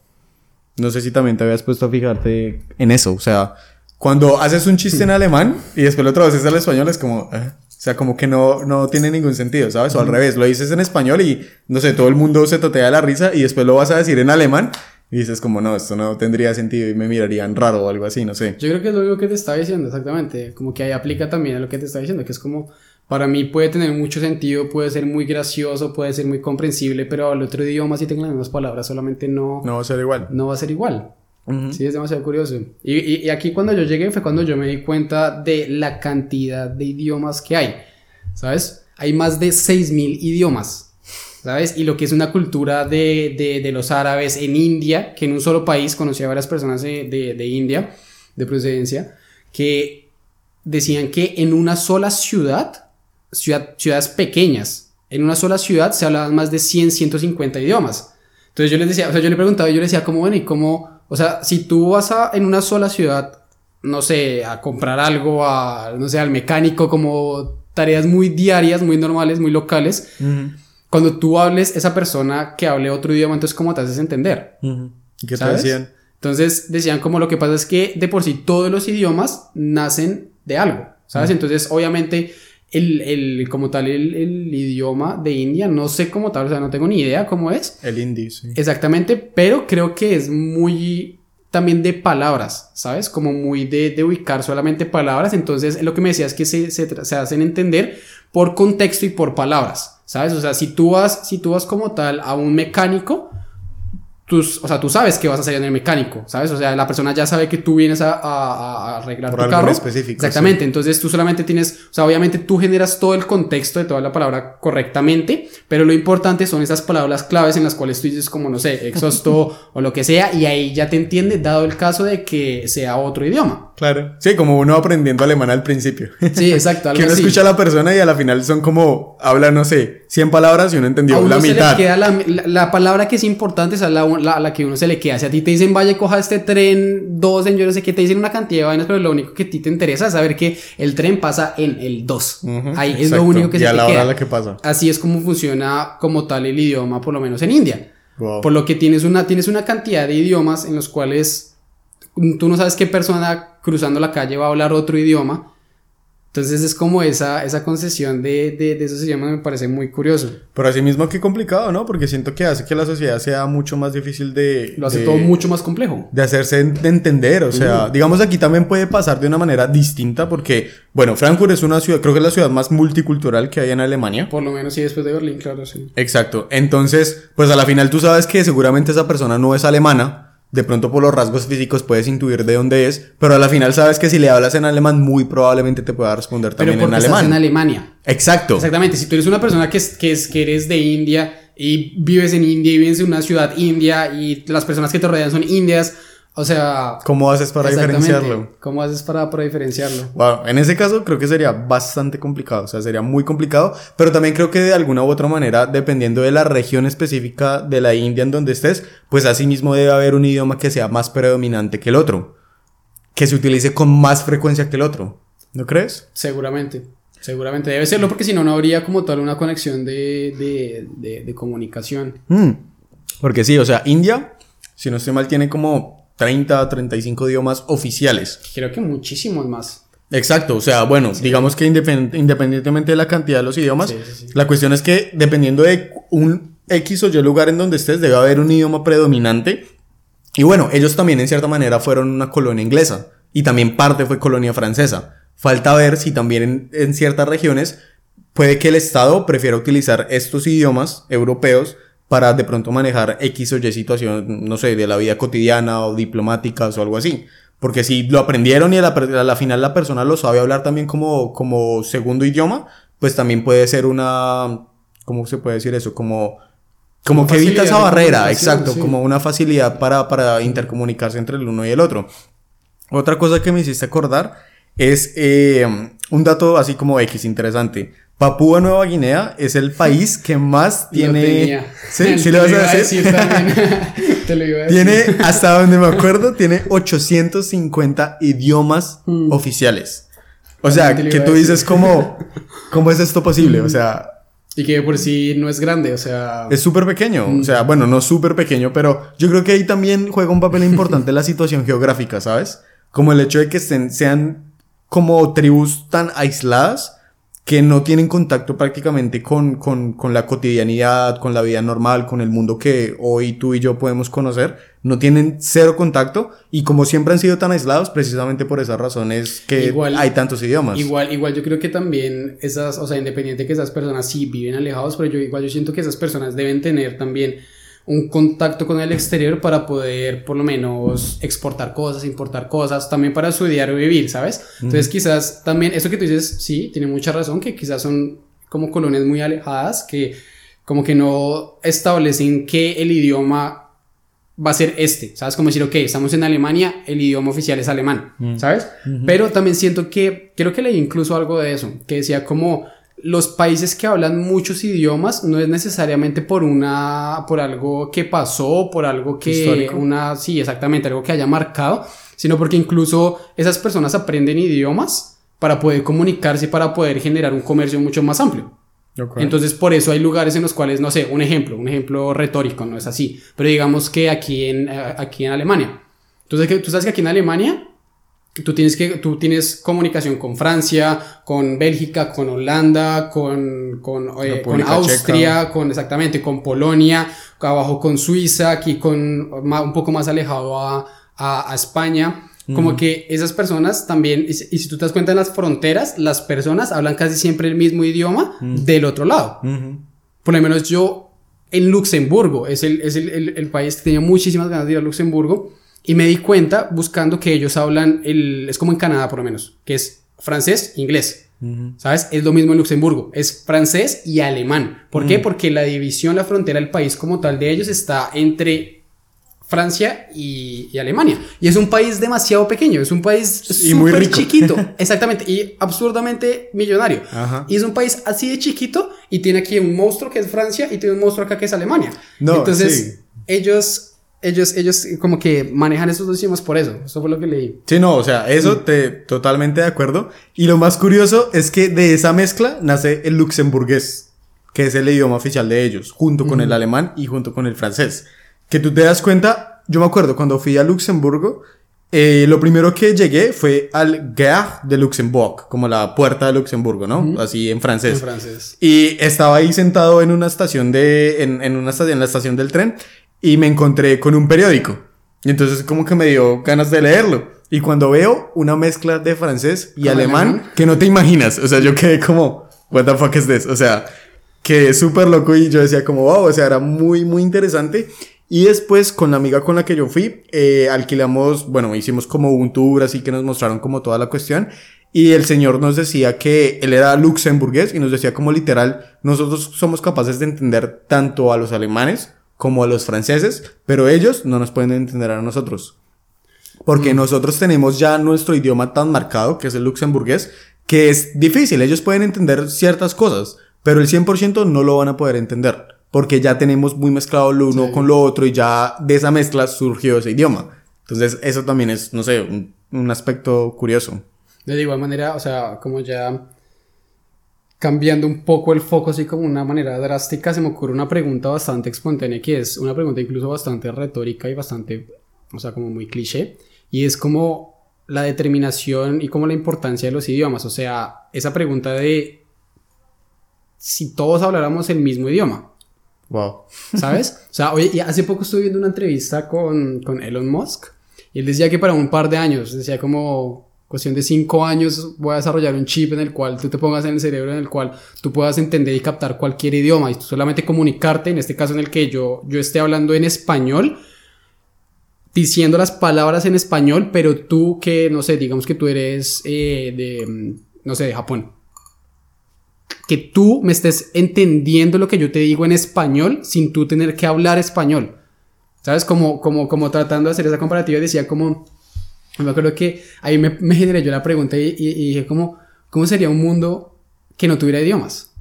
No sé si también te habías puesto a fijarte en eso. O sea, cuando haces un chiste en alemán y después lo traduces al español es como... Eh, o sea, como que no, no tiene ningún sentido, ¿sabes? O al revés, lo dices en español y, no sé, todo el mundo se totea la risa y después lo vas a decir en alemán y dices como, no, esto no tendría sentido y me mirarían raro o algo así, no sé. Yo creo que es lo mismo que te estaba diciendo, exactamente. Como que ahí aplica también a lo que te estaba diciendo, que es como, para mí puede tener mucho sentido, puede ser muy gracioso, puede ser muy comprensible, pero al otro idioma si tengo las mismas palabras, solamente no... No va a ser igual. No va a ser igual. Sí, es demasiado curioso. Y, y, y, aquí cuando yo llegué fue cuando yo me di cuenta de la cantidad de idiomas que hay. ¿Sabes? Hay más de 6.000 idiomas. ¿Sabes? Y lo que es una cultura de, de, de, los árabes en India, que en un solo país conocí a varias personas de, de, India, de procedencia, que decían que en una sola ciudad, ciudad, ciudades pequeñas, en una sola ciudad se hablaban más de 100, 150 idiomas. Entonces yo les decía, o sea, yo le preguntaba, yo le decía, ¿cómo bueno, y cómo, o sea, si tú vas a, en una sola ciudad, no sé, a comprar algo, a, no sé, al mecánico, como tareas muy diarias, muy normales, muy locales, cuando tú hables, esa persona que hable otro idioma, entonces, ¿cómo te haces entender? qué te decían? Entonces decían como lo que pasa es que de por sí todos los idiomas nacen de algo, ¿sabes? Entonces obviamente el, el, como tal el, el, idioma de India, no sé cómo tal, o sea, no tengo ni idea cómo es. El hindi, sí. Exactamente, pero creo que es muy también de palabras, ¿sabes? Como muy de, de ubicar solamente palabras, entonces lo que me decía es que se, se, se hacen entender por contexto y por palabras, ¿sabes? O sea, si tú vas, si tú vas como tal a un mecánico, o sea, tú sabes que vas a salir en el mecánico, ¿sabes? O sea, la persona ya sabe que tú vienes a, a, arreglar Por tu carro. específico. Exactamente. Entonces tú solamente tienes, o sea, obviamente tú generas todo el contexto de toda la palabra correctamente, pero lo importante son esas palabras claves en las cuales tú dices como, no sé, exhausto o lo que sea, y ahí ya te entiende, dado el caso de que sea otro idioma. Claro. Sí, como uno aprendiendo alemán al principio. Sí, exacto. que uno escucha a la persona y a la final son como, habla, no sé, 100 palabras y uno entendió la mitad. queda la, la, palabra que es importante es la, la, la, que uno se le queda. Si a ti te dicen, vaya, coja este tren 2 en yo no sé qué, te dicen una cantidad de vainas, pero lo único que a ti te interesa es saber que el tren pasa en el 2. Ahí es lo único que y se a la hora La que pasa. Así es como funciona como tal el idioma, por lo menos en India. Por lo que tienes una, tienes una cantidad de idiomas en los cuales tú no sabes qué persona cruzando la calle va a hablar otro idioma entonces es como esa, esa concesión de, de, de esos idiomas me parece muy curioso. Pero así mismo que complicado, ¿no? Porque siento que hace que la sociedad sea mucho más difícil de... Lo hace todo mucho más complejo. De hacerse de entender, o sea, digamos aquí también puede pasar de una manera distinta porque, bueno, Frankfurt es una ciudad, creo que es la ciudad más multicultural que hay en Alemania. Por lo menos sí, después de Berlín, claro, sí. Exacto. Entonces, pues a la final tú sabes que seguramente esa persona no es alemana de pronto por los rasgos físicos puedes intuir de dónde es, pero a la final sabes que si le hablas en alemán, muy probablemente te pueda responder también en alemán. Estás en Alemania. Exacto. Exactamente. Si tú eres una persona que, es, que, es, que eres de India y vives en India y vives en una ciudad india y las personas que te rodean son indias, o sea... ¿Cómo haces para diferenciarlo? ¿Cómo haces para, para diferenciarlo? Bueno, en ese caso creo que sería bastante complicado, o sea, sería muy complicado, pero también creo que de alguna u otra manera, dependiendo de la región específica de la India en donde estés, pues asimismo debe haber un idioma que sea más predominante que el otro, que se utilice con más frecuencia que el otro, ¿no crees? Seguramente. Seguramente debe serlo porque si no, no habría como tal una conexión de, de, de, de comunicación. Mm. Porque sí, o sea, India, si no estoy mal, tiene como 30 a 35 idiomas oficiales. Creo que muchísimos más. Exacto, o sea, bueno, digamos que independientemente de la cantidad de los idiomas, la cuestión es que dependiendo de un X o Y lugar en donde estés, debe haber un idioma predominante. Y bueno, ellos también en cierta manera fueron una colonia inglesa y también parte fue colonia francesa. Falta ver si también en ciertas regiones puede que el Estado prefiera utilizar estos idiomas europeos para de pronto manejar X o Y situación, no sé, de la vida cotidiana o diplomáticas o algo así. Porque si lo aprendieron y a la, final la persona lo sabe hablar también como, como segundo idioma, pues también puede ser una, ¿cómo se puede decir eso? Como, como, que evita esa barrera, exacto, como una facilidad para, para intercomunicarse entre el uno y el otro. Otra cosa que me hiciste acordar es eh, un dato así como X interesante. Papúa Nueva Guinea es el país que más tiene. Sí, sí lo vas a decir. Te lo iba a decir. Tiene, hasta donde me acuerdo, tiene 850 idiomas mm. oficiales. O sea, que tú dices como, ¿cómo es esto posible? O sea. Y que por sí no es grande, o sea. Es súper pequeño. O sea, bueno, no súper pequeño, pero yo creo que ahí también juega un papel importante la situación geográfica, ¿sabes? Como el hecho de que sean como tribus tan aisladas que no tienen contacto prácticamente con, con, con, la cotidianidad, con la vida normal, con el mundo que hoy tú y yo podemos conocer, no tienen cero contacto y como siempre han sido tan aislados, precisamente por esas razones que hay tantos idiomas. Igual, igual yo creo que también esas, o sea, independiente que esas personas sí viven alejados, pero yo igual yo siento que esas personas deben tener también un contacto con el exterior para poder por lo menos exportar cosas, importar cosas, también para su diario vivir, ¿sabes? Entonces quizás también, eso que tú dices, sí, tiene mucha razón, que quizás son como colonias muy alejadas, que como que no establecen que el idioma va a ser este, ¿sabes? Como decir, ok, estamos en Alemania, el idioma oficial es alemán, ¿sabes? Pero también siento que, creo que leí incluso algo de eso, que decía como los países que hablan muchos idiomas no es necesariamente por una por algo que pasó, por algo que Histórico. una sí, exactamente, algo que haya marcado, sino porque incluso esas personas aprenden idiomas para poder comunicarse y para poder generar un comercio mucho más amplio. Entonces, por eso hay lugares en los cuales, no sé, un ejemplo, un ejemplo retórico, no es así, pero digamos que aquí en, eh, aquí en Alemania. Entonces, tú sabes que aquí en Alemania tú tienes, que, tú tienes comunicación con Francia, con Bélgica, con Holanda, con, con, eh, con Austria, con exactamente, con Polonia, abajo con Suiza, aquí con un poco más alejado a, a, a España. Como que esas personas también, y si, y si tú te das cuenta en las fronteras, las personas hablan casi siempre el mismo idioma del otro lado. Ujú. Por lo menos yo en Luxemburgo, es, el, es el, el- el país que tenía muchísimas ganas de ir a Luxemburgo, y me di cuenta buscando que ellos hablan, el, es como en Canadá por lo menos, que es francés, inglés. ¿Sabes? Es lo mismo en Luxemburgo, es francés y alemán. ¿Por qué? Porque la división, la frontera del país como tal de ellos está entre Francia y, y Alemania. Y es un país demasiado pequeño, es un país Y muy súper rico. chiquito, exactamente, y absurdamente millonario. Ajá. Y es un país así de chiquito y tiene aquí un monstruo que es Francia y tiene un monstruo acá que es Alemania. No, Entonces, sí. ellos, ellos, ellos como que manejan esos dos idiomas por eso. Eso fue lo que leí. Sí, no, o sea, eso te totalmente de acuerdo. Y lo más curioso es que de esa mezcla nace el luxemburgués, que es el idioma oficial de ellos, junto con el alemán y junto con el francés. Que tú te das cuenta, yo me acuerdo cuando fui a Luxemburgo, eh, lo primero que llegué fue al Gare de Luxembourg, como la puerta de Luxemburgo, ¿no? Así en francés. En francés. Y estaba ahí sentado en una estación de, en, en una estación, en la estación del tren, y me encontré con un periódico. Y entonces como que me dio ganas de leerlo. Y cuando veo una mezcla de francés y ¿Con alemán, alemán? que no te imaginas. O sea, yo quedé como, what the fuck is this? O sea, quedé súper loco y yo decía como, wow, o sea, era muy, muy interesante. Y después con la amiga con la que yo fui, eh, alquilamos, bueno, hicimos como un tour así que nos mostraron como toda la cuestión. Y el señor nos decía que él era luxemburgués y nos decía como literal, nosotros somos capaces de entender tanto a los alemanes como a los franceses, pero ellos no nos pueden entender a nosotros. Porque nosotros tenemos ya nuestro idioma tan marcado, que es el luxemburgués, que es difícil. Ellos pueden entender ciertas cosas, pero el 100% no lo van a poder entender. Porque ya tenemos muy mezclado lo uno Sí. con lo otro y ya de esa mezcla surgió ese idioma. Entonces, eso también es, no sé, un, un aspecto curioso. De igual manera, o sea, como ya cambiando un poco el foco así como una manera drástica, se me ocurre una pregunta bastante espontánea, que es una pregunta incluso bastante retórica y bastante, o sea, como muy cliché, y es como la determinación y como la importancia de los idiomas, o sea, esa pregunta de si todos habláramos el mismo idioma, Wow. ¿Sabes? O sea, oye, hace poco estuve viendo una entrevista con, con Elon Musk y él decía que para un par de años, decía como cuestión de cinco años voy a desarrollar un chip en el cual tú te pongas en el cerebro, en el cual tú puedas entender y captar cualquier idioma y tú solamente comunicarte, en este caso en el que yo, yo esté hablando en español, diciendo las palabras en español, pero tú que, no sé, digamos que tú eres eh, de, mm, no sé, de Japón que tú me estés entendiendo lo que yo te digo en español sin tú tener que hablar español. ¿Sabes? Como, como, como tratando de hacer esa comparativa, decía como, me acuerdo que ahí me, me generé yo la pregunta y, y- y dije como, ¿cómo sería un mundo que no tuviera idiomas?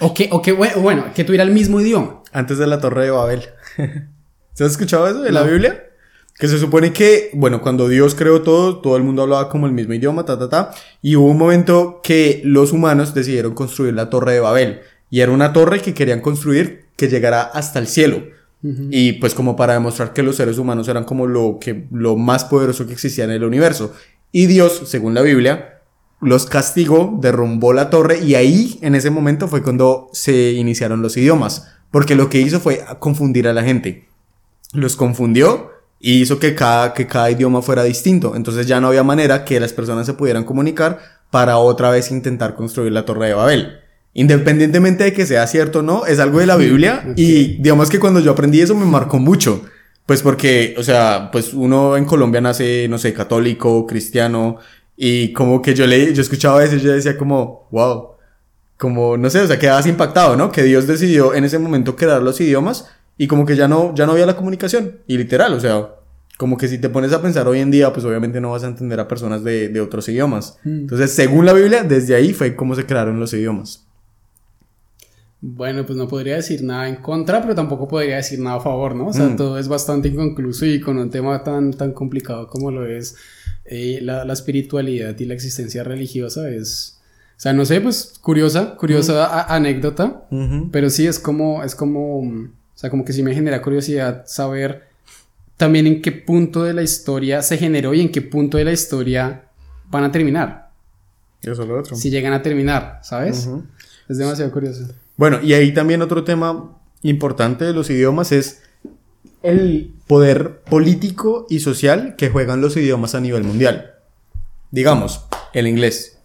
O que, o que, bueno, que tuviera el mismo idioma. Antes de la Torre de Babel. ¿Se has escuchado eso de la No. Biblia? Que se supone que, bueno, cuando Dios creó todo, todo el mundo hablaba como el mismo idioma, ta, ta, ta. Y hubo un momento que los humanos decidieron construir la Torre de Babel. Y era una torre que querían construir que llegara hasta el cielo. Y pues como para demostrar que los seres humanos eran como lo, que, lo más poderoso que existía en el universo. Y Dios, según la Biblia, los castigó, derrumbó la torre y ahí, en ese momento, fue cuando se iniciaron los idiomas. Porque lo que hizo fue confundir a la gente. Los confundió y hizo que cada, que cada idioma fuera distinto. Entonces ya no había manera que las personas se pudieran comunicar para otra vez intentar construir la Torre de Babel. Independientemente de que sea cierto o no, es algo de la Biblia y digamos que cuando yo aprendí eso me marcó mucho. Pues porque, o sea, pues uno en Colombia nace, no sé, católico, cristiano y como que yo le, yo escuchaba eso y yo decía como, wow, como, no sé, o sea, quedabas impactado, ¿no? Que Dios decidió en ese momento crear los idiomas y como que ya no, ya no había la comunicación. Y literal, o sea, como que si te pones a pensar hoy en día, pues obviamente no vas a entender a personas de, de otros idiomas. Mm. Entonces, según la Biblia, desde ahí fue como se crearon los idiomas. Bueno, pues no podría decir nada en contra, pero tampoco podría decir nada a favor, ¿no? O sea, Mm. todo es bastante inconcluso y con un tema tan, tan complicado como lo es eh, la, la espiritualidad y la existencia religiosa es... O sea, no sé, pues curiosa, curiosa anécdota, pero sí es como, es como, o sea, como que sí me genera curiosidad saber también en qué punto de la historia se generó y en qué punto de la historia van a terminar, Eso es lo otro. si llegan a terminar, ¿sabes? Es demasiado curioso. Bueno, y ahí también otro tema importante de los idiomas es el poder político y social que juegan los idiomas a nivel mundial. Digamos, el inglés.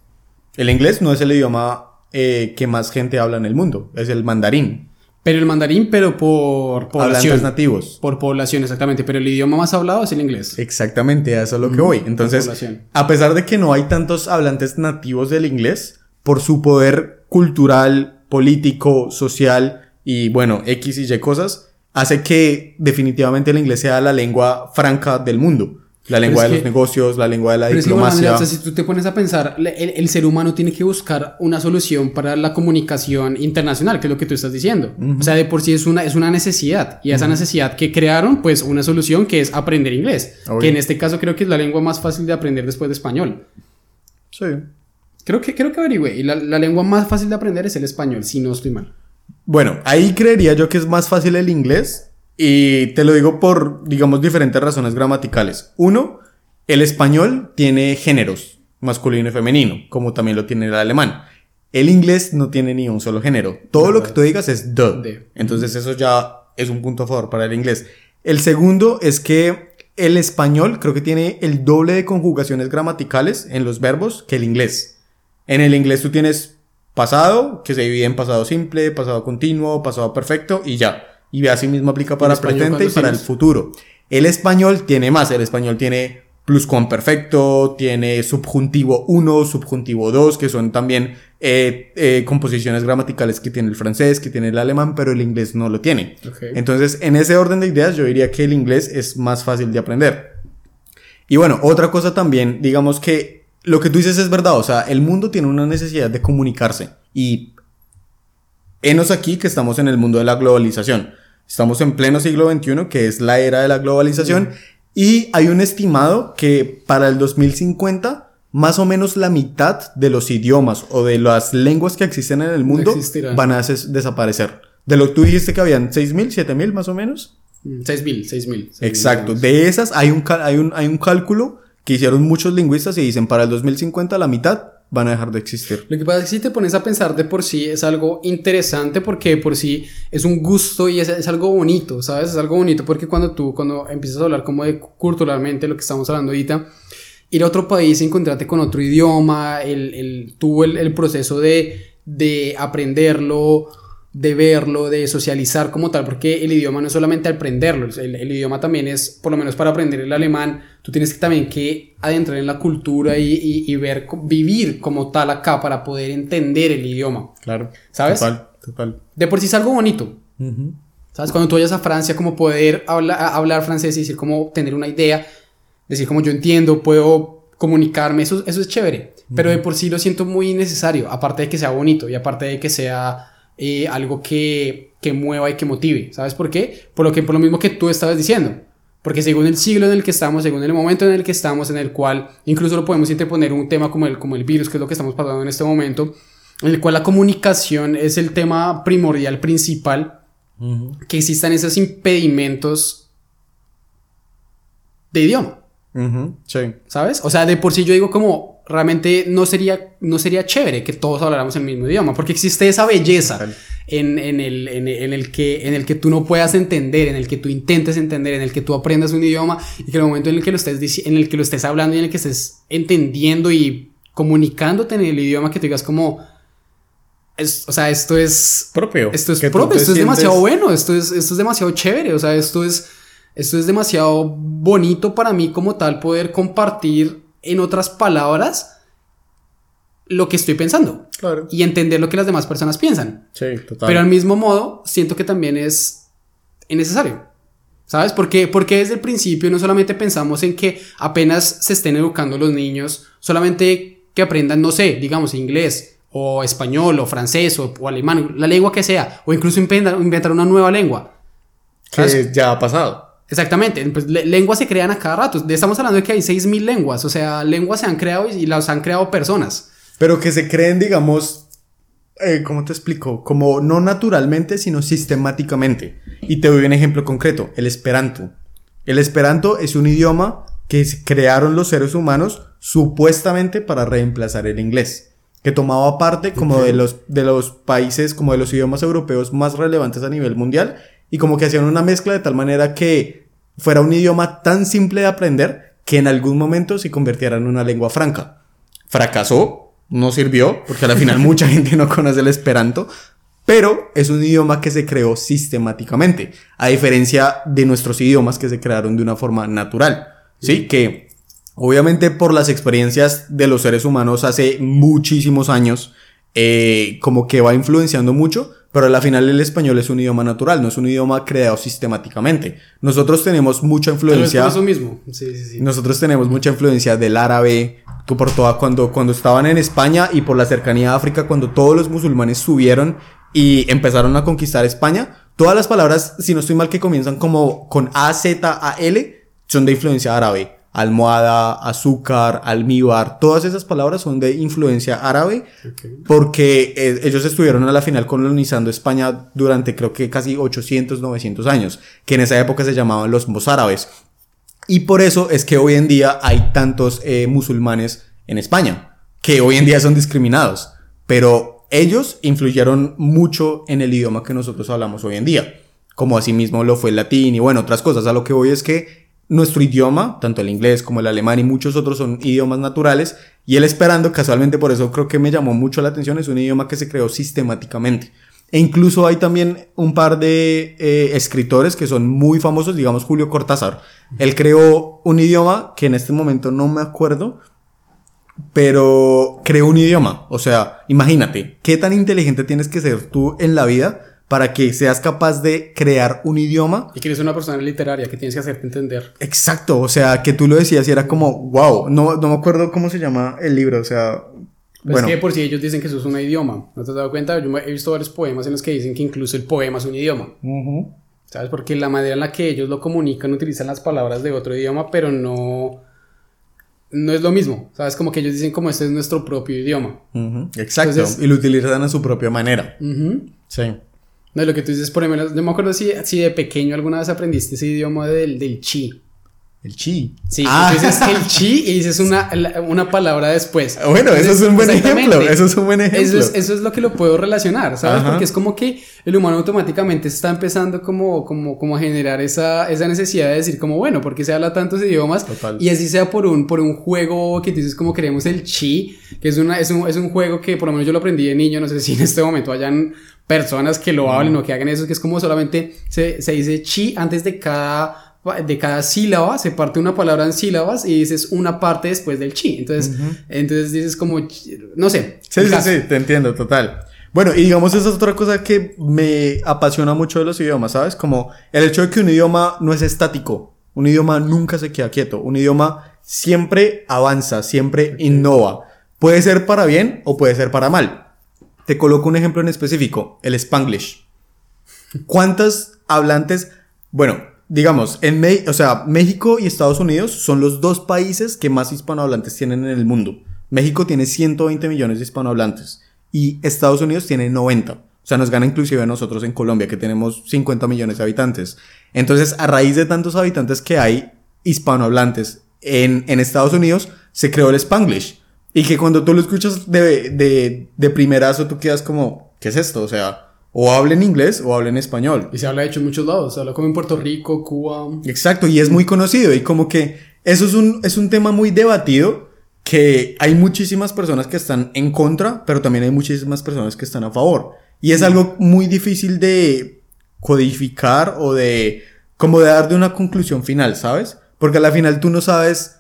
El inglés no es el idioma eh, que más gente habla en el mundo, es el mandarín. Pero el mandarín, pero por Hablantes población. nativos. Por población, exactamente. Pero el idioma más hablado es el inglés. Exactamente, a eso es lo que voy. Entonces, a pesar de que no hay tantos hablantes nativos del inglés, por su poder cultural, político, social y bueno, X y Y cosas, hace que definitivamente el inglés sea la lengua franca del mundo. La lengua de los que- negocios, la lengua de la Pero es que, bueno, diplomacia. O sea, si tú te pones a pensar, el, el ser humano tiene que buscar una solución para la comunicación internacional, que es lo que tú estás diciendo. O sea, de por sí es una, es una necesidad. Y esa necesidad que crearon, pues una solución que es aprender inglés. Obvio. Que en este caso creo que es la lengua más fácil de aprender después de español. Sí. Creo que, creo que averigüé. Y la, la lengua más fácil de aprender es el español, si no estoy mal. Bueno, ahí creería yo que es más fácil el inglés y te lo digo por, digamos, diferentes razones gramaticales. Uno, el español tiene géneros, masculino y femenino, como también lo tiene el alemán. El inglés no tiene ni un solo género. Todo lo Verdad. que tú digas es the. De. Entonces eso ya es un punto a favor para el inglés. El segundo es que el español creo que tiene el doble de conjugaciones gramaticales en los verbos que el inglés. En el inglés tú tienes pasado, que se divide en pasado simple, pasado continuo, pasado perfecto y ya. Y así mismo aplica para presente y para el futuro. El español tiene más, el español tiene pluscuamperfecto, tiene subjuntivo 1, subjuntivo 2, que son también eh, eh, composiciones gramaticales que tiene el francés, que tiene el alemán, pero el inglés no lo tiene. Entonces, en ese orden de ideas, yo diría que el inglés es más fácil de aprender. Y bueno, otra cosa también, digamos que lo que tú dices es verdad, o sea, el mundo tiene una necesidad de comunicarse. Y enos aquí que estamos en el mundo de la globalización. Estamos en pleno siglo XXI, que es la era de la globalización, y hay un estimado que para el 2050, más o menos la mitad de los idiomas o de las lenguas que existen en el mundo existirán. van a des- desaparecer. De lo que tú dijiste que habían 6.000, 7.000 más o menos. Mm, 6.000, 6.000. Exacto. 6.000, De esas hay un, hay, un, hay un cálculo que hicieron muchos lingüistas y dicen para el 2050 la mitad van a dejar de existir. Lo que pasa es que si te pones a pensar de por sí es algo interesante porque de por sí es un gusto y es, es algo bonito, ¿sabes? Es algo bonito porque cuando tú, cuando empiezas a hablar como de culturalmente lo que estamos hablando ahorita, ir a otro país, encontrarte con otro idioma, el, el, tú el, el proceso de, de aprenderlo, de verlo, de socializar como tal, porque el idioma no es solamente aprenderlo, el, el idioma también es, por lo menos para aprender el alemán, tú tienes que también que adentrar en la cultura y, y- y ver, vivir como tal acá para poder entender el idioma, Claro. ¿Sabes? Total, total. De por sí es algo bonito, ¿sabes? Cuando tú vayas a Francia, como poder habla- hablar francés y decir como tener una idea, decir como yo entiendo, puedo comunicarme, eso, eso es chévere, pero de por sí lo siento muy necesario, aparte de que sea bonito y aparte de que sea eh, algo que, que mueva y que motive, ¿sabes por qué? Por lo, que, por lo mismo que tú estabas diciendo. Porque según el siglo en el que estamos, según el momento en el que estamos, en el cual incluso lo podemos interponer un tema como el, como el virus, que es lo que estamos pasando en este momento, en el cual la comunicación es el tema primordial, principal, que existan esos impedimentos de idioma, Sí. ¿sabes? O sea, de por sí yo digo como realmente no sería, no sería chévere que todos habláramos el mismo idioma, porque existe esa belleza en, en el, en, el- en el que, en el que tú no puedas entender, en el que tú intentes entender, en el que tú aprendas un idioma y que en el momento en el que lo estés, en el que lo estés hablando y en el que estés entendiendo y comunicándote en el idioma que tú digas como... Es, o sea, esto es Propio. esto es propio, esto es demasiado bueno, esto es, esto es demasiado chévere, o sea, esto es, esto es demasiado bonito para mí como tal poder compartir en otras palabras lo que estoy pensando Claro. y entender lo que las demás personas piensan. Sí, total. Pero al mismo modo, siento que también es innecesario. ¿Sabes? Porque, porque desde el principio no solamente pensamos en que apenas se estén educando los niños, solamente que aprendan, no sé, digamos, inglés o español, o francés, o, o alemán, la lengua que sea, o incluso inventar, inventar una nueva lengua. Que ya ha pasado. Exactamente, pues le- lenguas se crean a cada rato. Estamos hablando de que hay 6.000 lenguas, o sea, lenguas se han creado y, y las han creado personas. Pero que se creen, digamos, eh, ¿cómo te explico? Como no naturalmente, sino sistemáticamente. Y te doy un ejemplo concreto, el esperanto. El esperanto es un idioma que crearon los seres humanos supuestamente para reemplazar el inglés, que tomaba parte como de los, de los países, como de los idiomas europeos más relevantes a nivel mundial, y como que hacían una mezcla de tal manera que fuera un idioma tan simple de aprender que en algún momento se convirtiera en una lengua franca fracasó, no sirvió, porque al final mucha gente no conoce el esperanto, pero es un idioma que se creó sistemáticamente, a diferencia de nuestros idiomas que se crearon de una forma natural, ¿sí? Que obviamente por las experiencias de los seres humanos hace muchísimos años, eh, como que va influenciando mucho, pero al final el español es un idioma natural, no es un idioma creado sistemáticamente. Nosotros tenemos mucha influencia. por eso mismo. Sí, sí, sí. Nosotros tenemos mucha influencia del árabe, por toda cuando, cuando estaban en España y por la cercanía a África, cuando todos los musulmanes subieron y empezaron a conquistar España, todas las palabras, si no estoy mal, que comienzan como con A, Z, A, L, son de influencia árabe. Almohada, azúcar, almíbar, todas esas palabras son de influencia árabe porque eh, ellos estuvieron a la final colonizando España durante creo que casi 800, 900 años, que en esa época se llamaban los mozárabes. Y por eso es que hoy en día hay tantos eh, musulmanes en España, que hoy en día son discriminados, pero ellos influyeron mucho en el idioma que nosotros hablamos hoy en día, como asimismo lo fue el latín y bueno, otras cosas. A lo que voy es que nuestro idioma, tanto el inglés como el alemán y muchos otros son idiomas naturales, y el esperando, casualmente por eso creo que me llamó mucho la atención, es un idioma que se creó sistemáticamente. E incluso hay también un par de eh, escritores que son muy famosos, digamos Julio Cortázar. Él creó un idioma que en este momento no me acuerdo, pero creó un idioma. O sea, imagínate, qué tan inteligente tienes que ser tú en la vida para que seas capaz de crear un idioma. Y que eres una persona literaria que tienes que hacerte entender. Exacto, o sea, que tú lo decías y era como, wow, no, no me acuerdo cómo se llama el libro, o sea... Pero bueno, es que por si ellos dicen que eso es un idioma. ¿No te has dado cuenta? Yo he visto varios poemas en los que dicen que incluso el poema es un idioma. ¿Sabes? Porque la manera en la que ellos lo comunican utilizan las palabras de otro idioma, pero no. No es lo mismo. ¿Sabes? Como que ellos dicen como este es nuestro propio idioma. Exacto, Entonces- y lo utilizan a su propia manera. Sí. No, lo que tú dices, por ejemplo, no me acuerdo si, si de pequeño alguna vez aprendiste ese idioma del, del chi. El chi. Sí, Ah. dices el chi y dices una, una palabra después. Bueno, eso es un buen ejemplo. Eso es un buen ejemplo. Eso es, eso es lo que lo puedo relacionar, ¿sabes? Ajá. Porque es como que el humano automáticamente está empezando como, como, como a generar esa, esa necesidad de decir como, bueno, porque se habla tantos idiomas? Total. Y así sea por un, por un juego que dices como queremos el chi, que es, una, es, un, es un juego que por lo menos yo lo aprendí de niño, no sé si en este momento hayan personas que lo hablen o que hagan eso, que es como solamente se, se dice chi antes de cada de cada sílaba se parte una palabra en sílabas y dices una parte después del chi. Entonces, entonces dices como, no sé. Sí, sí, caso. sí, te entiendo, total. Bueno, y digamos, esa es otra cosa que me apasiona mucho de los idiomas, ¿sabes? Como el hecho de que un idioma no es estático. Un idioma nunca se queda quieto. Un idioma siempre avanza, siempre innova. Puede ser para bien o puede ser para mal. Te coloco un ejemplo en específico, el Spanglish. ¿Cuántos hablantes? Bueno, digamos, en o sea, México y Estados Unidos son los dos países que más hispanohablantes tienen en el mundo. México tiene 120 millones de hispanohablantes y Estados Unidos tiene 90. O sea, nos gana inclusive a nosotros en Colombia, que tenemos 50 millones de habitantes. Entonces, a raíz de tantos habitantes que hay hispanohablantes en, en Estados Unidos, se creó el Spanglish. Y que cuando tú lo escuchas de, de, de primerazo, tú quedas como, ¿qué es esto? O sea, o hablen inglés o hablen español. Y se habla de hecho en muchos lados. Se habla como en Puerto Rico, Cuba. Exacto, y es muy conocido. Y como que eso es un, es un tema muy debatido. Que hay muchísimas personas que están en contra, pero también hay muchísimas personas que están a favor. Y es algo muy difícil de codificar o de como de dar de una conclusión final, ¿sabes? Porque a la final tú no sabes,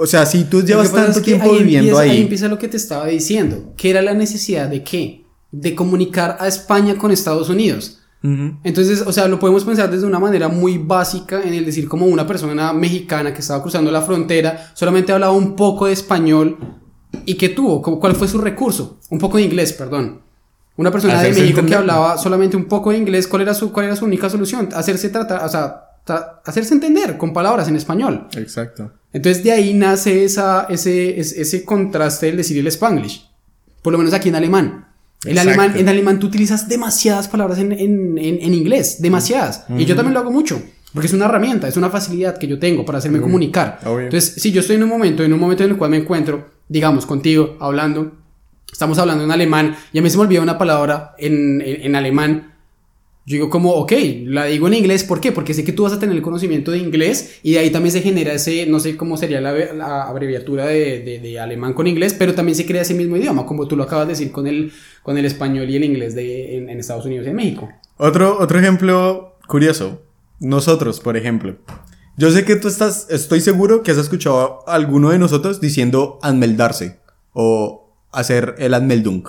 o sea, si tú llevas que tanto es que tiempo viviendo empieza, ahí, empieza lo que te estaba diciendo. ¿Qué era la necesidad de qué? De comunicar a España con Estados Unidos. Entonces, o sea, lo podemos pensar desde una manera muy básica en el decir como una persona mexicana que estaba cruzando la frontera solamente hablaba un poco de español ¿Y qué tuvo? ¿Cómo- ¿Cuál fue su recurso? Un poco de inglés, perdón. Una persona de Hacerse México que entender. hablaba solamente un poco de inglés, ¿cuál era su, cuál era su única solución? Hacerse tratar, o sea, hacerse entender con palabras en español. Exacto. Entonces de ahí nace esa, ese, es- ese contraste del decir el spanglish. Por lo menos aquí en alemán. En Exacto. alemán, en alemán tú utilizas demasiadas palabras en, en- en- en inglés, demasiadas. Y yo también lo hago mucho, porque es una herramienta, es una facilidad que yo tengo para hacerme comunicar. obvio. Entonces, si yo estoy en un momento, en un momento en el cual me encuentro, digamos, contigo, hablando, estamos hablando en alemán, y a mí se me olvida una palabra en- en alemán, yo digo como, ok, la digo en inglés, ¿por qué? Porque sé que tú vas a tener el conocimiento de inglés y de ahí también se genera ese, no sé cómo sería la, la abreviatura de, de- de alemán con inglés, pero también se crea ese mismo idioma, como tú lo acabas de decir con el, con el español y el inglés de, en, en Estados Unidos y en México. Otro, otro ejemplo curioso. Nosotros, por ejemplo. Yo sé que tú estás, estoy seguro que has escuchado a alguno de nosotros diciendo anmeldarse o hacer el anmeldung.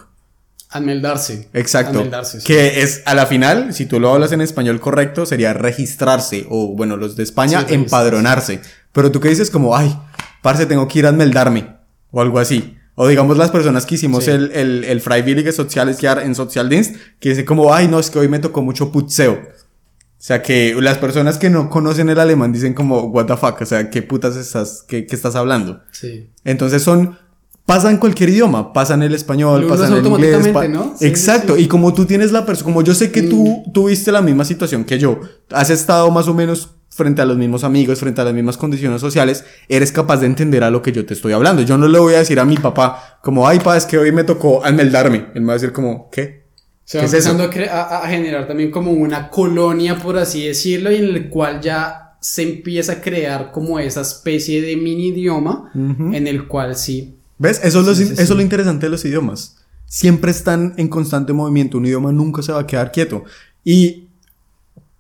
Anmeldarse. Exacto. Anmeldarse, sí. Que es a la final, si tú lo hablas en español correcto, sería registrarse o bueno, los de España, Sí, empadronarse. Pero tú que dices como, ay, parce, tengo que ir a anmeldarme o algo así. O digamos las personas que hicimos Sí. el, el, el Freiwillige Soziales en Socialdienst, que dicen como, ay, no, es que hoy me tocó mucho putzeo. O sea, que las personas que no conocen el alemán dicen como, what the fuck, o sea, ¿qué putas estás, qué, qué estás hablando? Sí. Entonces son, pasa en cualquier idioma, pasa en el español, pasa en el inglés. automáticamente, pa- ¿no? Sí, Exacto, sí, y como tú tienes la persona, como yo sé que tú tuviste la misma situación que yo, has estado más o menos frente a los mismos amigos, frente a las mismas condiciones sociales, eres capaz de entender a lo que yo te estoy hablando. Yo no le voy a decir a mi papá como, ay, pa, es que hoy me tocó anmeldarme. Él me va a decir como, ¿qué? Se va ¿Qué es eso? empezando a, a- generar también como una colonia, por así decirlo, y en el cual ya se empieza a crear como esa especie de mini idioma en el cual sí. ¿Ves? Eso, es lo, Sí, sí, eso es lo interesante de los idiomas. Siempre están en constante movimiento. Un idioma nunca se va a quedar quieto. ¿Y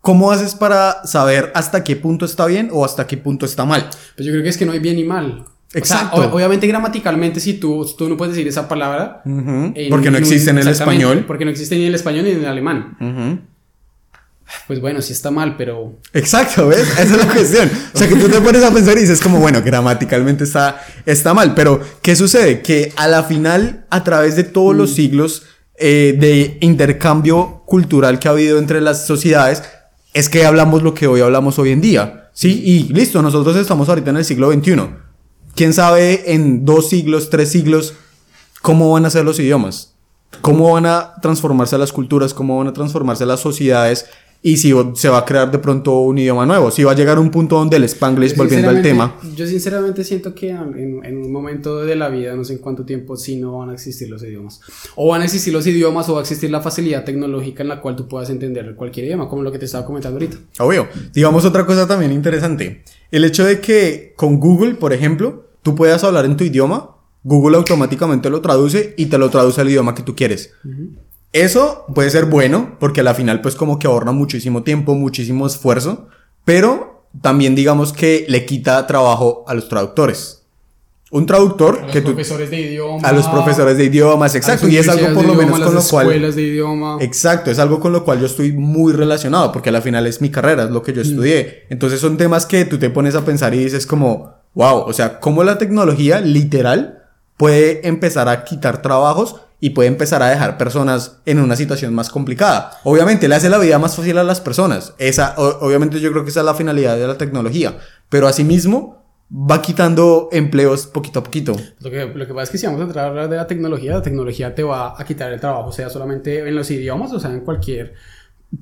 cómo haces para saber hasta qué punto está bien o hasta qué punto está mal? Pues yo creo que es que no hay bien ni mal. O sea, Exacto. ob- obviamente gramaticalmente si tú, tú no puedes decir esa palabra. En- Porque no en un- existe en el español. Porque no existe ni en el español ni en el alemán. Ujú. Pues bueno, sí está mal, pero... Exacto, ¿ves? Esa es la cuestión. O sea, que tú te pones a pensar y dices como, bueno, gramaticalmente está, está mal, pero ¿qué sucede? Que a la final, a través de todos los siglos eh, de intercambio cultural que ha habido entre las sociedades, es que hablamos lo que hoy hablamos hoy en día, ¿sí? Y listo, nosotros estamos ahorita en el siglo XXI. ¿Quién sabe en dos siglos, tres siglos, cómo van a ser los idiomas? ¿Cómo van a transformarse las culturas? ¿Cómo van a transformarse las sociedades? Y si se va a crear de pronto un idioma nuevo. Si va a llegar un punto donde el Spanglish, volviendo al tema. Yo sinceramente siento que en, en un momento de la vida, no sé en cuánto tiempo, sí no van a existir los idiomas. O van a existir los idiomas o va a existir la facilidad tecnológica en la cual tú puedas entender cualquier idioma, como lo que te estaba comentando ahorita. Obvio. Digamos otra cosa también interesante. El hecho de que con Google, por ejemplo, tú puedas hablar en tu idioma, Google automáticamente lo traduce y te lo traduce al idioma que tú quieres. Eso puede ser bueno porque a la final pues como que ahorra muchísimo tiempo, muchísimo esfuerzo, pero también digamos que le quita trabajo a los traductores. Un traductor que tú... profesores de idioma. A los profesores de idiomas, exacto. Y es algo por lo menos con lo cual... escuelas de idioma. Exacto, es algo con lo cual yo estoy muy relacionado, porque a la final es mi carrera, es lo Mm. que yo estudié. Entonces son temas que tú te pones a pensar y dices como, wow, o sea, cómo la tecnología literal puede empezar a quitar trabajos y puede empezar a dejar personas en una situación más complicada. Obviamente le hace la vida más fácil a las personas. Esa, obviamente yo creo que esa es la finalidad de la tecnología, pero asimismo va quitando empleos poquito a poquito. Lo que, lo que pasa es que si vamos a entrar a hablar de la tecnología, la tecnología te va a quitar el trabajo, sea solamente en los idiomas o sea en cualquier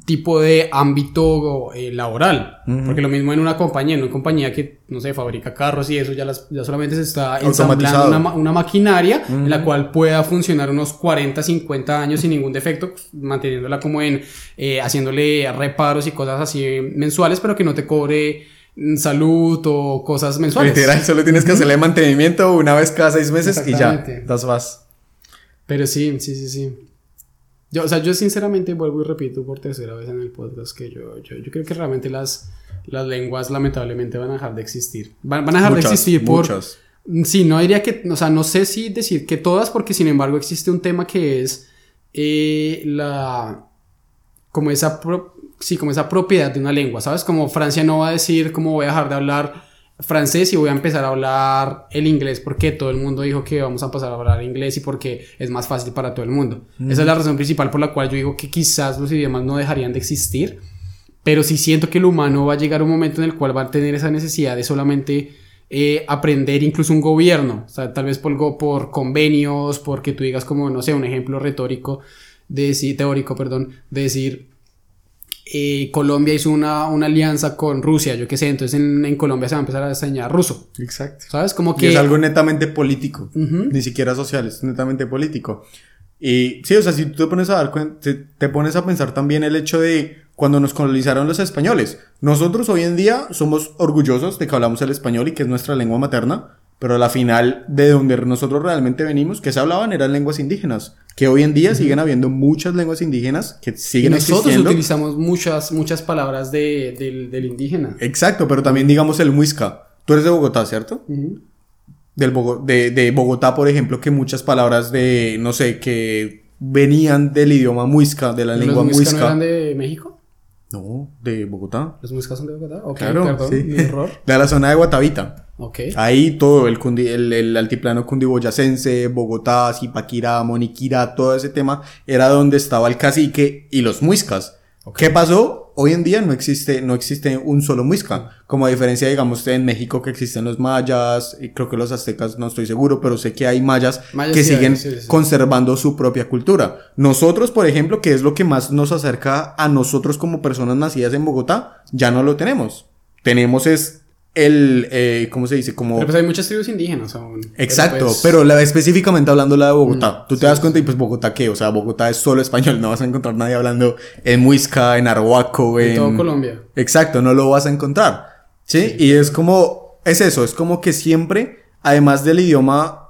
tipo de ámbito eh, laboral. Porque lo mismo en una compañía, en una compañía que, no sé, fabrica carros y eso, ya, las, ya solamente se está ensamblando una, ma- una maquinaria en la cual pueda funcionar unos 40, 50 años sin ningún defecto, manteniéndola como en, eh, haciéndole reparos y cosas así mensuales, pero que no te cobre mm, salud o cosas mensuales. Literal, solo tienes que hacerle mantenimiento una vez cada seis meses y ya, das vas. Pero sí, sí, sí, sí. Yo, o sea, yo sinceramente vuelvo y repito por tercera vez en el podcast que yo, yo, yo creo que realmente las, las lenguas lamentablemente van a dejar de existir. Van, van a dejar Muchas, de existir por... muchas. Sí, no diría que, o sea, no sé si decir que todas, porque sin embargo existe un tema que es eh, la, como esa, pro- sí, como esa propiedad de una lengua, ¿sabes? Como Francia no va a decir cómo voy a dejar de hablar francés y voy a empezar a hablar el inglés porque todo el mundo dijo que vamos a pasar a hablar inglés y porque es más fácil para todo el mundo. Esa es la razón principal por la cual yo digo que quizás los idiomas no dejarían de existir, pero sí siento que el humano va a llegar a un momento en el cual va a tener esa necesidad de solamente eh, aprender incluso un gobierno, o sea, tal vez por, por convenios, porque tú digas como, no sé, un ejemplo retórico, de decir, teórico, perdón, de decir, eh, Colombia hizo una, una, alianza con Rusia, yo qué sé, entonces en, en, Colombia se va a empezar a enseñar ruso. Exacto. ¿Sabes? Como que... Y es algo netamente político, uh -huh. ni siquiera social, es netamente político. Y sí, o sea, si tú te pones a dar cuenta, te, te pones a pensar también el hecho de cuando nos colonizaron los españoles. Nosotros hoy en día somos orgullosos de que hablamos el español y que es nuestra lengua materna, pero a la final de donde nosotros realmente venimos, que se hablaban eran lenguas indígenas, que hoy en día uh -huh. siguen habiendo muchas lenguas indígenas que siguen y nosotros existiendo. utilizamos muchas, muchas palabras de, del, del indígena. Exacto, pero también digamos el muisca. Tú eres de Bogotá, ¿cierto? Uh -huh. Del Bogo de, de Bogotá, por ejemplo, que muchas palabras de, no sé, que venían del idioma muisca, de la lengua ¿Los muisca. ¿No eran de México? No, de Bogotá. ¿Los muiscas son de Bogotá? Ok, claro, perdón, sí. mi error. De la zona de Guatavita. Ok. Ahí todo, el, cundi, el, el altiplano cundiboyacense, Bogotá, Zipaquirá, Moniquirá, todo ese tema, era donde estaba el cacique y los muiscas. Okay. ¿Qué pasó? Hoy en día no existe, no existe un solo muisca. Como a diferencia, digamos, en México que existen los mayas, y creo que los aztecas, no estoy seguro, pero sé que hay mayas, mayas que sí, siguen sí, sí, conservando su propia cultura. Nosotros, por ejemplo, que es lo que más nos acerca a nosotros como personas nacidas en Bogotá, ya no lo tenemos. Tenemos es el, eh, ¿cómo se dice? Como... Pero pues hay muchas tribus indígenas aún. Exacto, pero, pues... pero la, específicamente hablando la de Bogotá. Mm, Tú te sí, das cuenta y pues Bogotá qué, o sea, Bogotá es solo español, no vas a encontrar nadie hablando en Muisca, en Arhuaco, en... En todo Colombia. Exacto, no lo vas a encontrar. ¿sí? ¿sí? Y es como, es eso, es como que siempre, además del idioma,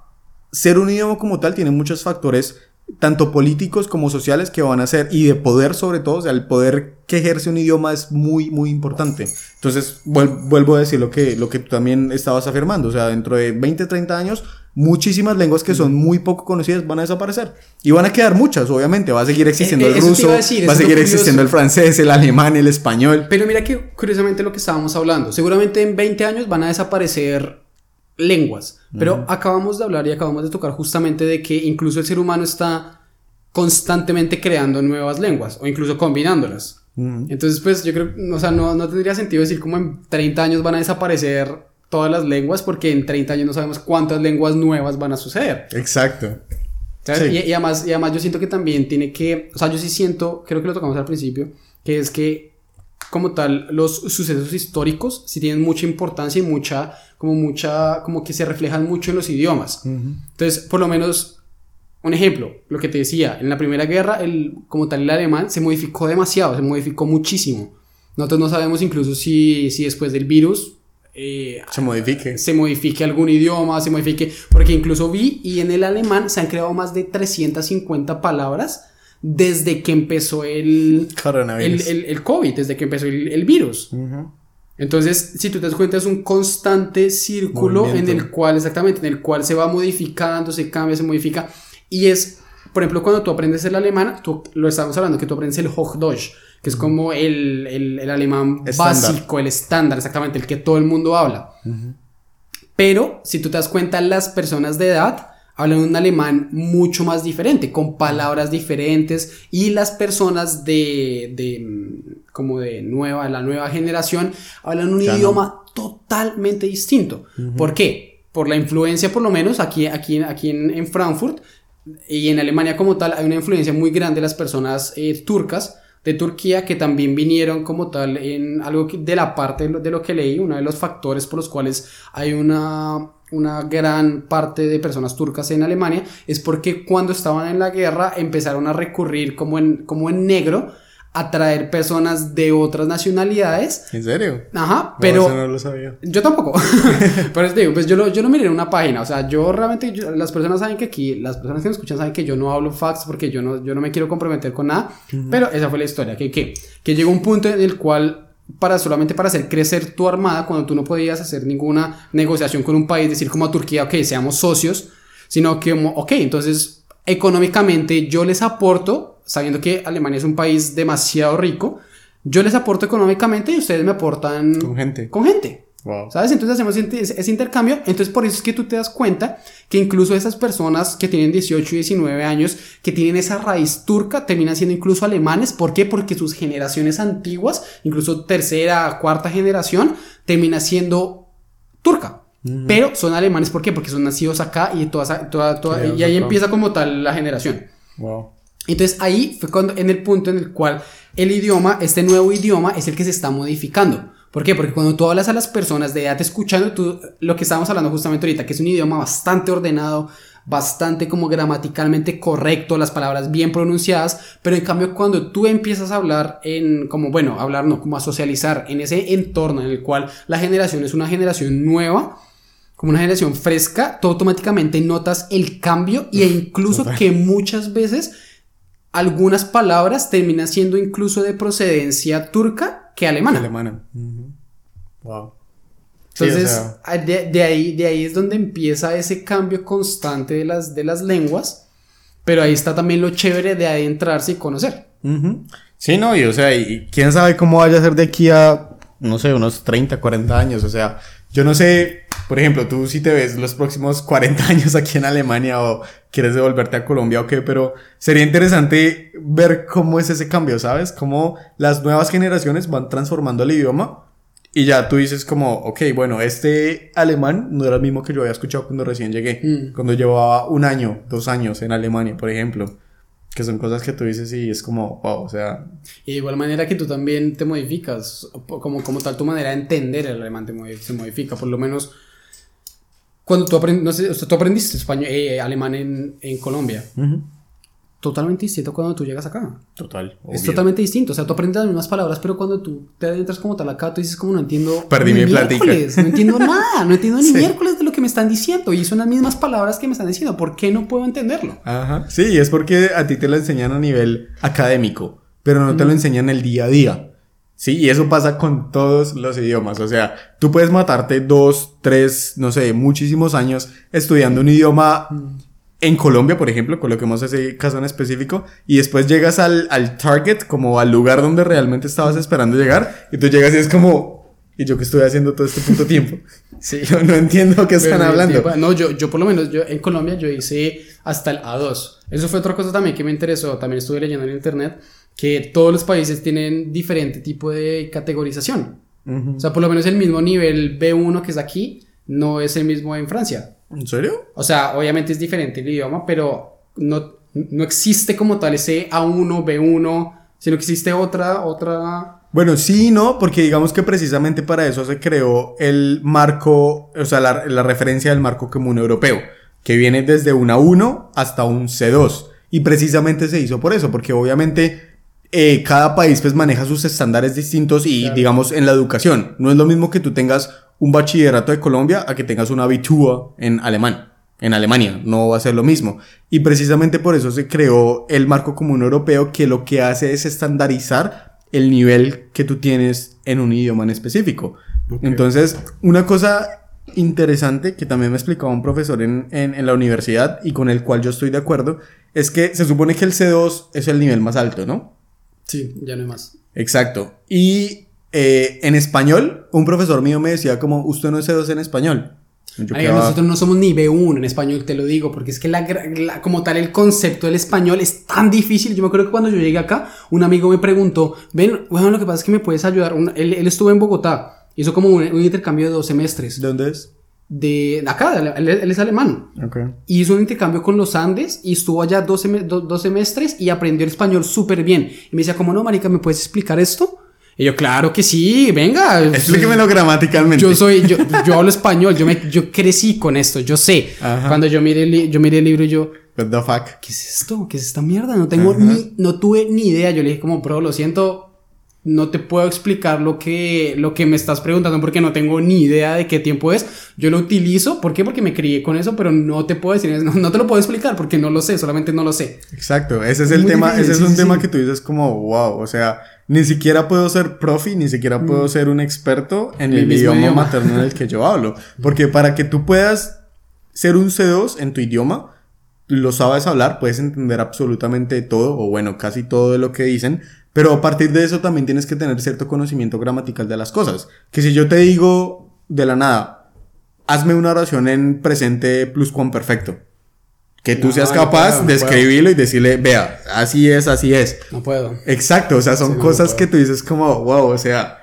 ser un idioma como tal tiene muchos factores tanto políticos como sociales que van a ser y de poder sobre todo, o sea, el poder que ejerce un idioma es muy muy importante. Entonces, vuelvo a decir lo que lo que tú también estabas afirmando, o sea, dentro de 20, 30 años muchísimas lenguas que son muy poco conocidas van a desaparecer y van a quedar muchas, obviamente, va a seguir existiendo eh, el ruso, decir, va a seguir existiendo el francés, el alemán, el español. Pero mira que curiosamente lo que estábamos hablando, seguramente en 20 años van a desaparecer lenguas. Pero uh -huh. acabamos de hablar y acabamos de tocar justamente de que incluso el ser humano está constantemente creando nuevas lenguas o incluso combinándolas. Uh -huh. Entonces, pues yo creo, o sea, no, no tendría sentido decir como en 30 años van a desaparecer todas las lenguas porque en 30 años no sabemos cuántas lenguas nuevas van a suceder. Exacto. Sí. Y, y, además, y además yo siento que también tiene que, o sea, yo sí siento, creo que lo tocamos al principio, que es que como tal los sucesos históricos sí tienen mucha importancia y mucha como mucha como que se reflejan mucho en los idiomas. Uh -huh. entonces por lo menos un ejemplo lo que te decía en la primera guerra el como tal el alemán se modificó demasiado se modificó muchísimo. Nosotros no sabemos incluso si, si después del virus eh, se modifique. se modifique algún idioma se modifique porque incluso vi y en el alemán se han creado más de 350 palabras desde que empezó el, el, el, el, COVID, desde que empezó el, el virus. Uh -huh. Entonces, si tú te das cuenta, es un constante círculo Movimiento. en el cual, exactamente, en el cual se va modificando, se cambia, se modifica. Y es, por ejemplo, cuando tú aprendes el alemán, tú lo estamos hablando, que tú aprendes el Hochdeutsch, que es como el, el, el alemán básico, el estándar, exactamente, el que todo el mundo habla. Uh -huh. Pero, si tú te das cuenta, las personas de edad hablan un alemán mucho más diferente, con palabras diferentes y las personas de, de como de nueva, la nueva generación hablan un ya idioma no. totalmente distinto. Uh -huh. ¿Por qué? Por la influencia, por lo menos aquí, aquí, aquí en, en, Frankfurt y en Alemania como tal, hay una influencia muy grande de las personas eh, turcas de Turquía que también vinieron como tal en algo que, de la parte de lo, de lo que leí, uno de los factores por los cuales hay una una gran parte de personas turcas en Alemania es porque cuando estaban en la guerra empezaron a recurrir como en, como en negro a traer personas de otras nacionalidades. ¿En serio? Ajá, pero... No, eso no lo sabía. Yo tampoco. pero es digo, pues yo, lo, yo no miré en una página. O sea, yo realmente, yo, las personas saben que aquí, las personas que me escuchan saben que yo no hablo fax porque yo no, yo no me quiero comprometer con nada. Uh -huh. Pero esa fue la historia. Que, que, que llegó un punto en el cual para solamente para hacer crecer tu armada cuando tú no podías hacer ninguna negociación con un país, decir como a Turquía, ok, seamos socios, sino que, ok, entonces económicamente yo les aporto, sabiendo que Alemania es un país demasiado rico, yo les aporto económicamente y ustedes me aportan con gente. Con gente. Wow. ¿Sabes? Entonces hacemos ese, intercambio. Entonces por eso es que tú te das cuenta que incluso esas personas que tienen 18 y 19 años, que tienen esa raíz turca, terminan siendo incluso alemanes. ¿Por qué? Porque sus generaciones antiguas, incluso tercera, cuarta generación, termina siendo turca. Pero son alemanes, ¿por qué? Porque son nacidos acá y, toda, toda, toda- y ahí acá. empieza como tal la generación. Wow. Entonces ahí fue cuando, en el punto en el cual el idioma, este nuevo idioma, es el que se está modificando. ¿Por qué? Porque cuando tú hablas a las personas de edad escuchando, tú, lo que estábamos hablando justamente ahorita, que es un idioma bastante ordenado, bastante como gramaticalmente correcto, las palabras bien pronunciadas, pero en cambio cuando tú empiezas a hablar en, como bueno, hablar no, como a socializar en ese entorno en el cual la generación es una generación nueva, como una generación fresca, tú automáticamente notas el cambio e incluso que muchas veces algunas palabras terminan siendo incluso de procedencia turca que alemana. Alemana. Wow. Sí, o Entonces, sea, a- de, de ahí, de ahí es donde empieza ese cambio constante de las, de las lenguas, pero ahí está también lo chévere de adentrarse y conocer. Sí, no, y o sea, y quién sabe cómo vaya a ser de aquí a, no sé, unos 30, 40 años. O sea, yo no sé, por ejemplo, tú si te ves los próximos 40 años aquí en Alemania o quieres devolverte a Colombia o qué, pero sería interesante ver cómo es ese cambio, ¿sabes? Cómo las nuevas generaciones van transformando el idioma y ya tú dices como, ok, bueno, este alemán no era el mismo que yo había escuchado cuando recién llegué, Mm. cuando llevaba un año, dos años en Alemania, por ejemplo. Que son cosas que tú dices y es como, wow, o sea, Y de igual manera que tú también te modificas, como, como tal tu manera de entender el alemán te se modifica, por lo menos cuando tú, aprendiste no sé, o sea, tú aprendiste español, eh, alemán en, en Colombia, totalmente distinto cuando tú llegas acá. total. Es totalmente distinto, o sea, tú aprendes las mismas palabras, pero cuando tú te adentras como tal acá, tú dices como no entiendo Perdí ni mi plática. miércoles, no entiendo nada, no entiendo ni Sí. miércoles de lo que me están diciendo y son las mismas palabras que me están diciendo, ¿por qué no puedo entenderlo? Ajá. Sí, es porque a ti te lo enseñan a nivel académico, pero no te lo enseñan el día a día. Sí, y eso pasa con todos los idiomas. O sea, tú puedes matarte dos, tres, no sé, muchísimos años estudiando un idioma en Colombia, por ejemplo, coloquemos ese caso en específico, y después llegas al, al target, como al lugar donde realmente estabas esperando llegar, y tú llegas y es como, ¿y yo qué estoy haciendo todo este punto tiempo? Sí. No, no entiendo qué están Pero, hablando. No, yo, yo por lo menos, yo en Colombia yo hice hasta el A2. Eso fue otra cosa también que me interesó, también estuve leyendo en internet, que todos los países tienen diferente tipo de categorización. Ujú. O sea, por lo menos el mismo nivel B1 que es aquí, no es el mismo en Francia. ¿En serio? O sea, obviamente es diferente el idioma, pero no, no existe como tal ese A1, B1, sino que existe otra, otra... Bueno, sí y no, porque digamos que precisamente para eso se creó el marco, o sea, la, la referencia del marco común europeo, que viene desde un A1 hasta un C2. Y precisamente se hizo por eso, porque obviamente eh, cada país pues maneja sus estándares distintos y Claro. digamos en la educación. No es lo mismo que tú tengas un bachillerato de Colombia a que tengas una Abitur en alemán. En Alemania no va a ser lo mismo. Y precisamente por eso se creó el marco común europeo que lo que hace es estandarizar el nivel que tú tienes en un idioma en específico. Entonces, una cosa interesante que también me explicaba un profesor en, en, en la universidad y con el cual yo estoy de acuerdo, es que se supone que el C2 es el nivel más alto, ¿no? Sí, ya no hay más. Exacto. Y eh, en español, un profesor mío me decía como, usted no es C2 en español. Ay, quedaba- nosotros no somos ni B1 en español, te lo digo, porque es que la, la- como tal el concepto del español es tan difícil. Yo me acuerdo que cuando yo llegué acá, un amigo me preguntó, ven, bueno, lo que pasa es que me puedes ayudar. Un- él, él estuvo en Bogotá, hizo como un, un intercambio de dos semestres. ¿De dónde es? De, de acá, él, él es alemán. Ok. Y hizo un intercambio con los Andes y estuvo allá dos, seme- do- dos semestres y aprendió el español súper bien. Y me decía, como no, marica, ¿me puedes explicar esto? Y yo, claro que sí, venga. Explíquemelo gramaticalmente. Yo soy, yo, yo hablo español, yo, me, yo crecí con esto, yo sé. Ajá. Cuando yo miré, el, yo miré el libro y yo, What the fuck? ¿qué es esto? ¿Qué es esta mierda? No tengo Ajá. ni, no tuve ni idea. Yo le dije como, bro, lo siento, no te puedo explicar lo que, lo que me estás preguntando porque no tengo ni idea de qué tiempo es. Yo lo utilizo, ¿por qué? Porque me crié con eso, pero no te puedo decir, no, no te lo puedo explicar porque no lo sé, solamente no lo sé. Exacto, ese es Es el tema, difícil, ese es un sí, tema sí. que tú dices como, wow, o sea, ni siquiera puedo ser profi, ni siquiera puedo Mm. ser un experto en El idioma, idioma. materno en el que yo hablo, porque para que tú puedas ser un C2 en tu idioma, lo sabes hablar, puedes entender absolutamente todo, o bueno, casi todo de lo que dicen, pero a partir de eso también tienes que tener cierto conocimiento gramatical de las cosas, que si yo te digo de la nada, hazme una oración en presente pluscuamperfecto. Que tú No, seas no capaz puedo, de escribirlo y decirle, vea, así es, así es. No puedo. Exacto, o sea, son Sí, cosas que tú dices como, wow, o sea,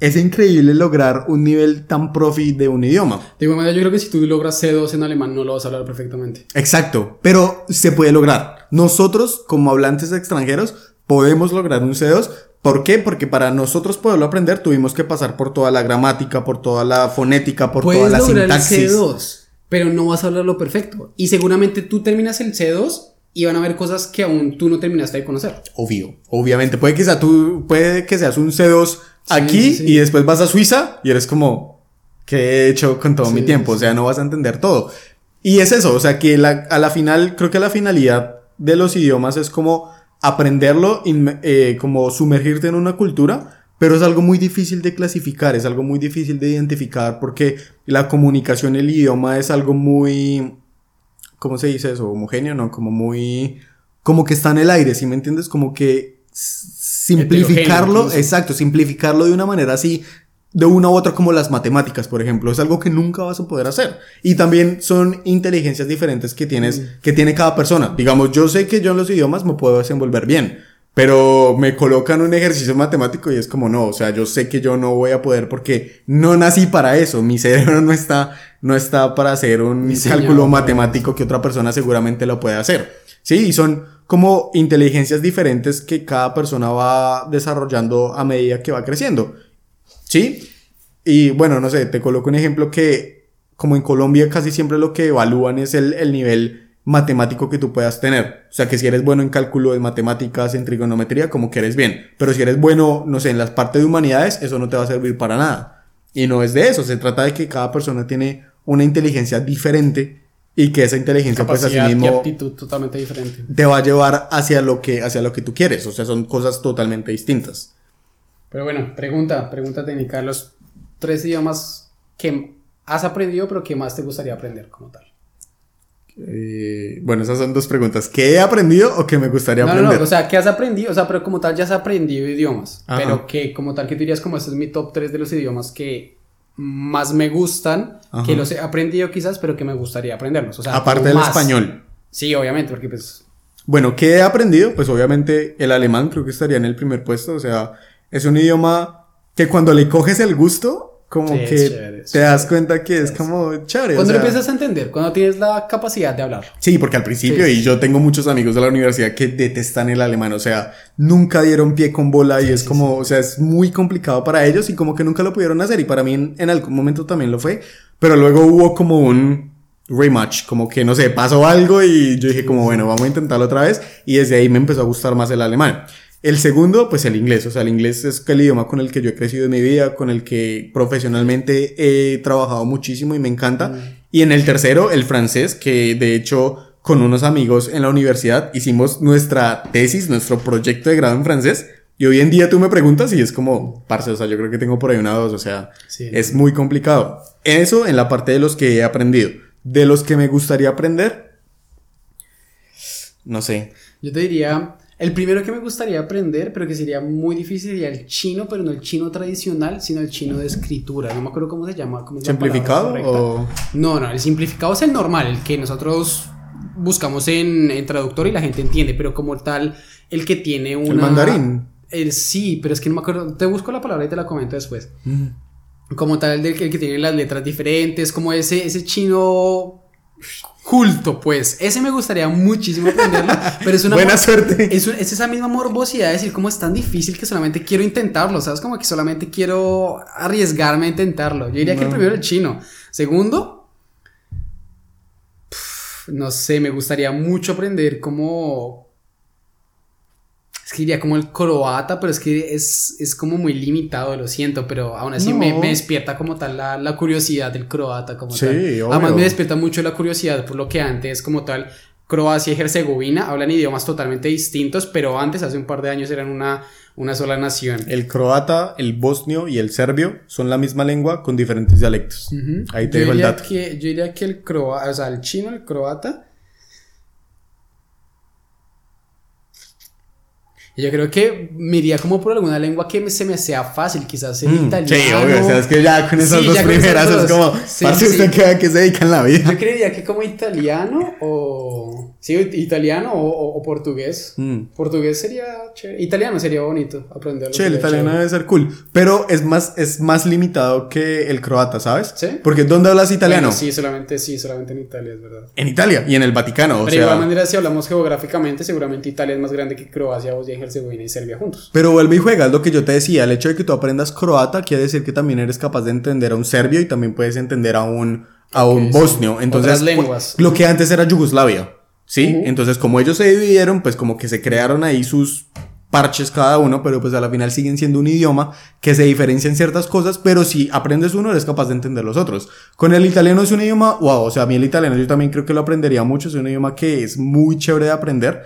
es increíble lograr un nivel tan profi de un idioma. De igual manera, yo creo que si tú logras C2 en alemán, no lo vas a hablar perfectamente. Exacto, pero se puede lograr. Nosotros, como hablantes extranjeros, podemos lograr un C2. ¿Por qué? Porque para nosotros poderlo aprender tuvimos que pasar por toda la gramática, por toda la fonética, por toda la sintaxis. el C2, pero no vas a hablarlo perfecto. Y seguramente tú terminas el C2 y van a haber cosas que aún tú no terminaste de conocer. Obvio, obviamente. Puede que, sea tú, puede que seas un C2 aquí sí, y después vas a Suiza y eres como, ¿qué he hecho con todo mi tiempo? O sea, no vas a entender todo. Y es eso, o sea, que la- a la final, creo que la finalidad de los idiomas es como aprenderlo, inme- eh, como sumergirte en una cultura, pero es algo muy difícil de clasificar, es algo muy difícil de identificar porque la comunicación, el idioma es algo muy, ¿cómo se dice eso? Homogéneo, ¿no? Como muy, como que está en el aire, ¿sí me entiendes? Como que simplificarlo, exacto, simplificarlo de una manera así, de una u otra como las matemáticas, por ejemplo, es algo que nunca vas a poder hacer. Y también son inteligencias diferentes que tienes, que tiene cada persona. Digamos, yo sé que yo en los idiomas me puedo desenvolver bien, pero me colocan un ejercicio matemático y es como no, o sea, yo sé que yo no voy a poder porque no nací para eso, mi cerebro no está, no está para hacer un cálculo matemático que otra persona seguramente lo puede hacer. Sí, y son como inteligencias diferentes que cada persona va desarrollando a medida que va creciendo. ¿Sí? Y bueno, no sé, te coloco un ejemplo que como en Colombia casi siempre lo que evalúan es el, el nivel matemático que tú puedas tener. O sea, que si eres bueno en cálculo de matemáticas, en trigonometría, como que eres bien. Pero si eres bueno, no sé, en las partes de humanidades, eso no te va a servir para nada. Y no es de eso, se trata de que cada persona tiene una inteligencia diferente y que esa inteligencia pues Capacidad y mismo aptitud totalmente diferente. te va a llevar hacia lo que hacia lo que tú quieres, o sea, son cosas totalmente distintas. Pero bueno, pregunta, pregunta técnica. Los tres idiomas que has aprendido, pero que más te gustaría aprender como tal. Eh, bueno, esas son dos preguntas. ¿Qué he aprendido o qué me gustaría No, no, aprender? no, o sea, ¿qué has aprendido? O sea, pero como tal ya has aprendido idiomas. Ajá. Pero que como tal que tú dirías como este es mi top 3 de los idiomas que más me gustan, Ajá. que los he aprendido quizás, pero que me gustaría aprenderlos. O sea, Aparte del más. español. Sí, obviamente, porque pues... Bueno, ¿qué he aprendido? Pues obviamente el alemán creo que estaría en el primer puesto, o sea, es un idioma que cuando le coges el gusto, como Sí, es que chévere, es te das cuenta que es como chévere. o Cuando lo sea, empiezas a entender, cuando tienes la capacidad de hablar. Sí, porque al principio, Sí. y yo tengo muchos amigos de la universidad que detestan el alemán, o sea, nunca dieron pie con bola y es como, o sea, es muy complicado para ellos y como que nunca lo pudieron hacer y para mí en, en algún momento también lo fue, pero luego hubo como un rematch, como que no sé, pasó algo y yo dije como, bueno, vamos a intentarlo otra vez y desde ahí me empezó a gustar más el alemán. El segundo, pues el inglés, o sea, el inglés es el idioma con el que yo he crecido en mi vida, con el que profesionalmente he trabajado muchísimo y me encanta. Y en el tercero, el francés, que de hecho con unos amigos en la universidad hicimos nuestra tesis, nuestro proyecto de grado en francés. Y hoy en día tú me preguntas y es como, parce, o sea, yo creo que tengo por ahí una dos, o sea, Sí. es muy complicado. Eso en la parte de los que he aprendido. De los que me gustaría aprender, no sé. Yo te diría, el primero que me gustaría aprender, pero que sería muy difícil, sería el chino, pero no el chino tradicional, sino el chino de escritura. No me acuerdo cómo se llama. ¿cómo ¿Simplificado o...? No, no, el simplificado es el normal, el que nosotros buscamos en, en traductor y la gente entiende, pero como tal, el que tiene una... El mandarín. El, sí, pero es que no me acuerdo. Te busco la palabra y te la comento después. Como tal, el que tiene las letras diferentes, como ese, ese chino culto, pues. Ese me gustaría muchísimo aprenderlo, pero es una... Buena suerte. Es, un- es esa misma morbosidad de decir cómo es tan difícil que solamente quiero intentarlo, ¿sabes? Como que solamente quiero arriesgarme a intentarlo. Yo diría que el primero el chino. Segundo, no sé, me gustaría mucho aprender cómo... Es que diría como el croata, pero es que es, es como muy limitado, lo siento, pero aún así me, No. me despierta como tal la, la curiosidad del croata como Sí, tal. obvio. Además me despierta mucho la curiosidad por lo que antes como tal Croacia y Herzegovina hablan idiomas totalmente distintos, pero antes, hace un par de años, eran una, una sola nación. El croata, el bosnio y el serbio son la misma lengua con diferentes dialectos. Ahí te yo dejo el dato. Que, yo diría que el croata, o sea, el chino, el croata. Y yo creo que me iría como por alguna lengua que me- se me sea fácil, quizás el Mm, italiano. Sí, obvio, o sea, es que ya con esas Sí, dos ya primeras esas es dos. como, Sí, parce, sí. ¿usted qué se dedica en la vida? Yo creería que como italiano o... Sí, italiano o, o- o portugués. Mm. Portugués sería chévere. Italiano sería bonito aprenderlo. Che, el italiano debe ser cool, pero es más, es más limitado que el croata, ¿sabes? ¿Sí? Porque ¿dónde hablas italiano? Bueno, sí, solamente, sí, solamente en Italia, es verdad. En Italia y en el Vaticano, o Pero de igual sea... manera, si hablamos geográficamente, seguramente Italia es más grande que Croacia, Bosnia y Herzegovina y Serbia juntos. Pero vuelve y juega, es lo que yo te decía, el hecho de que tú aprendas croata quiere decir que también eres capaz de entender a un serbio y también puedes entender a un, a un Ok, sí. bosnio. Entonces, Otras lenguas. lo que antes era Yugoslavia, ¿sí? Ujú. Entonces, como ellos se dividieron, pues como que se crearon ahí sus parches cada uno, pero pues a la final siguen siendo un idioma que se diferencia en ciertas cosas, pero si aprendes uno eres capaz de entender los otros. Con el italiano es un idioma, wow, o sea, a mí el italiano yo también creo que lo aprendería mucho, es un idioma que es muy chévere de aprender,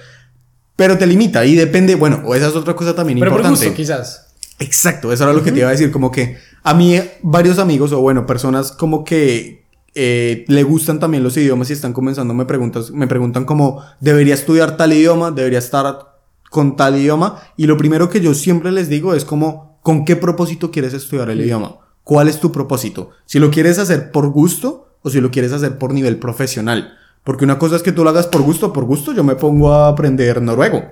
pero te limita y depende, bueno, o esa es otra cosa también Pero por importante. gusto, quizás. Exacto, eso era lo que te iba a decir, como que a mí varios amigos o bueno, personas como que eh, le gustan también los idiomas y están comenzando, me, preguntas, me preguntan como, ¿debería estudiar tal idioma? ¿Debería estar con tal idioma? Y lo primero que yo siempre les digo es como, ¿con qué propósito quieres estudiar el idioma? ¿Cuál es tu propósito? Si lo quieres hacer por gusto o si lo quieres hacer por nivel profesional. Porque una cosa es que tú lo hagas por gusto, por gusto yo me pongo a aprender noruego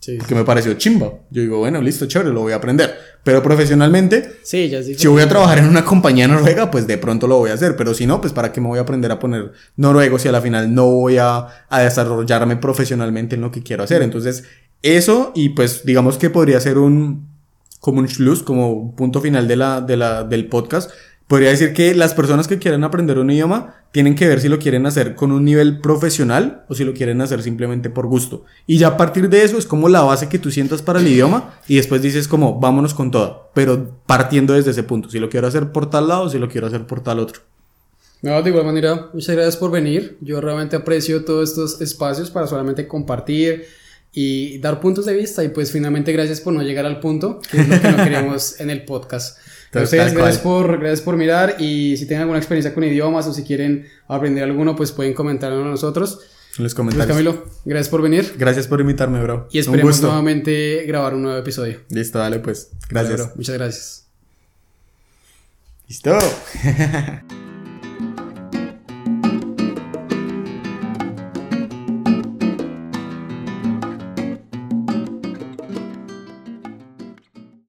Sí, que me pareció chimba. Yo digo, bueno, listo, chévere, lo voy a aprender. Pero profesionalmente, sí, ya es si voy a trabajar en una compañía noruega, pues de pronto lo voy a hacer. Pero si no, pues para qué me voy a aprender a poner noruego si a la final no voy a, a desarrollarme profesionalmente en lo que quiero hacer. Entonces, eso y pues digamos que podría ser un, como un Schluss, como punto final de la, de la, del podcast. Podría decir que las personas que quieren aprender un idioma tienen que ver si lo quieren hacer con un nivel profesional o si lo quieren hacer simplemente por gusto. Y ya a partir de eso es como la base que tú sientas para el idioma y después dices como vámonos con todo, pero partiendo desde ese punto, si lo quiero hacer por tal lado o si lo quiero hacer por tal otro. No, de igual manera, muchas gracias por venir. Yo realmente aprecio todos estos espacios para solamente compartir y dar puntos de vista. Y pues finalmente gracias por no llegar al punto, que es lo que no queremos en el podcast. Ustedes, cual. gracias por, gracias por mirar y si tienen alguna experiencia con idiomas o si quieren aprender alguno, pues pueden comentarlo a nosotros. En los comentarios. Camilo, gracias por venir Gracias por invitarme, bro. y Un esperemos gusto. nuevamente grabar un nuevo episodio. Listo, dale pues. Gracias. Bro. Muchas gracias. Listo.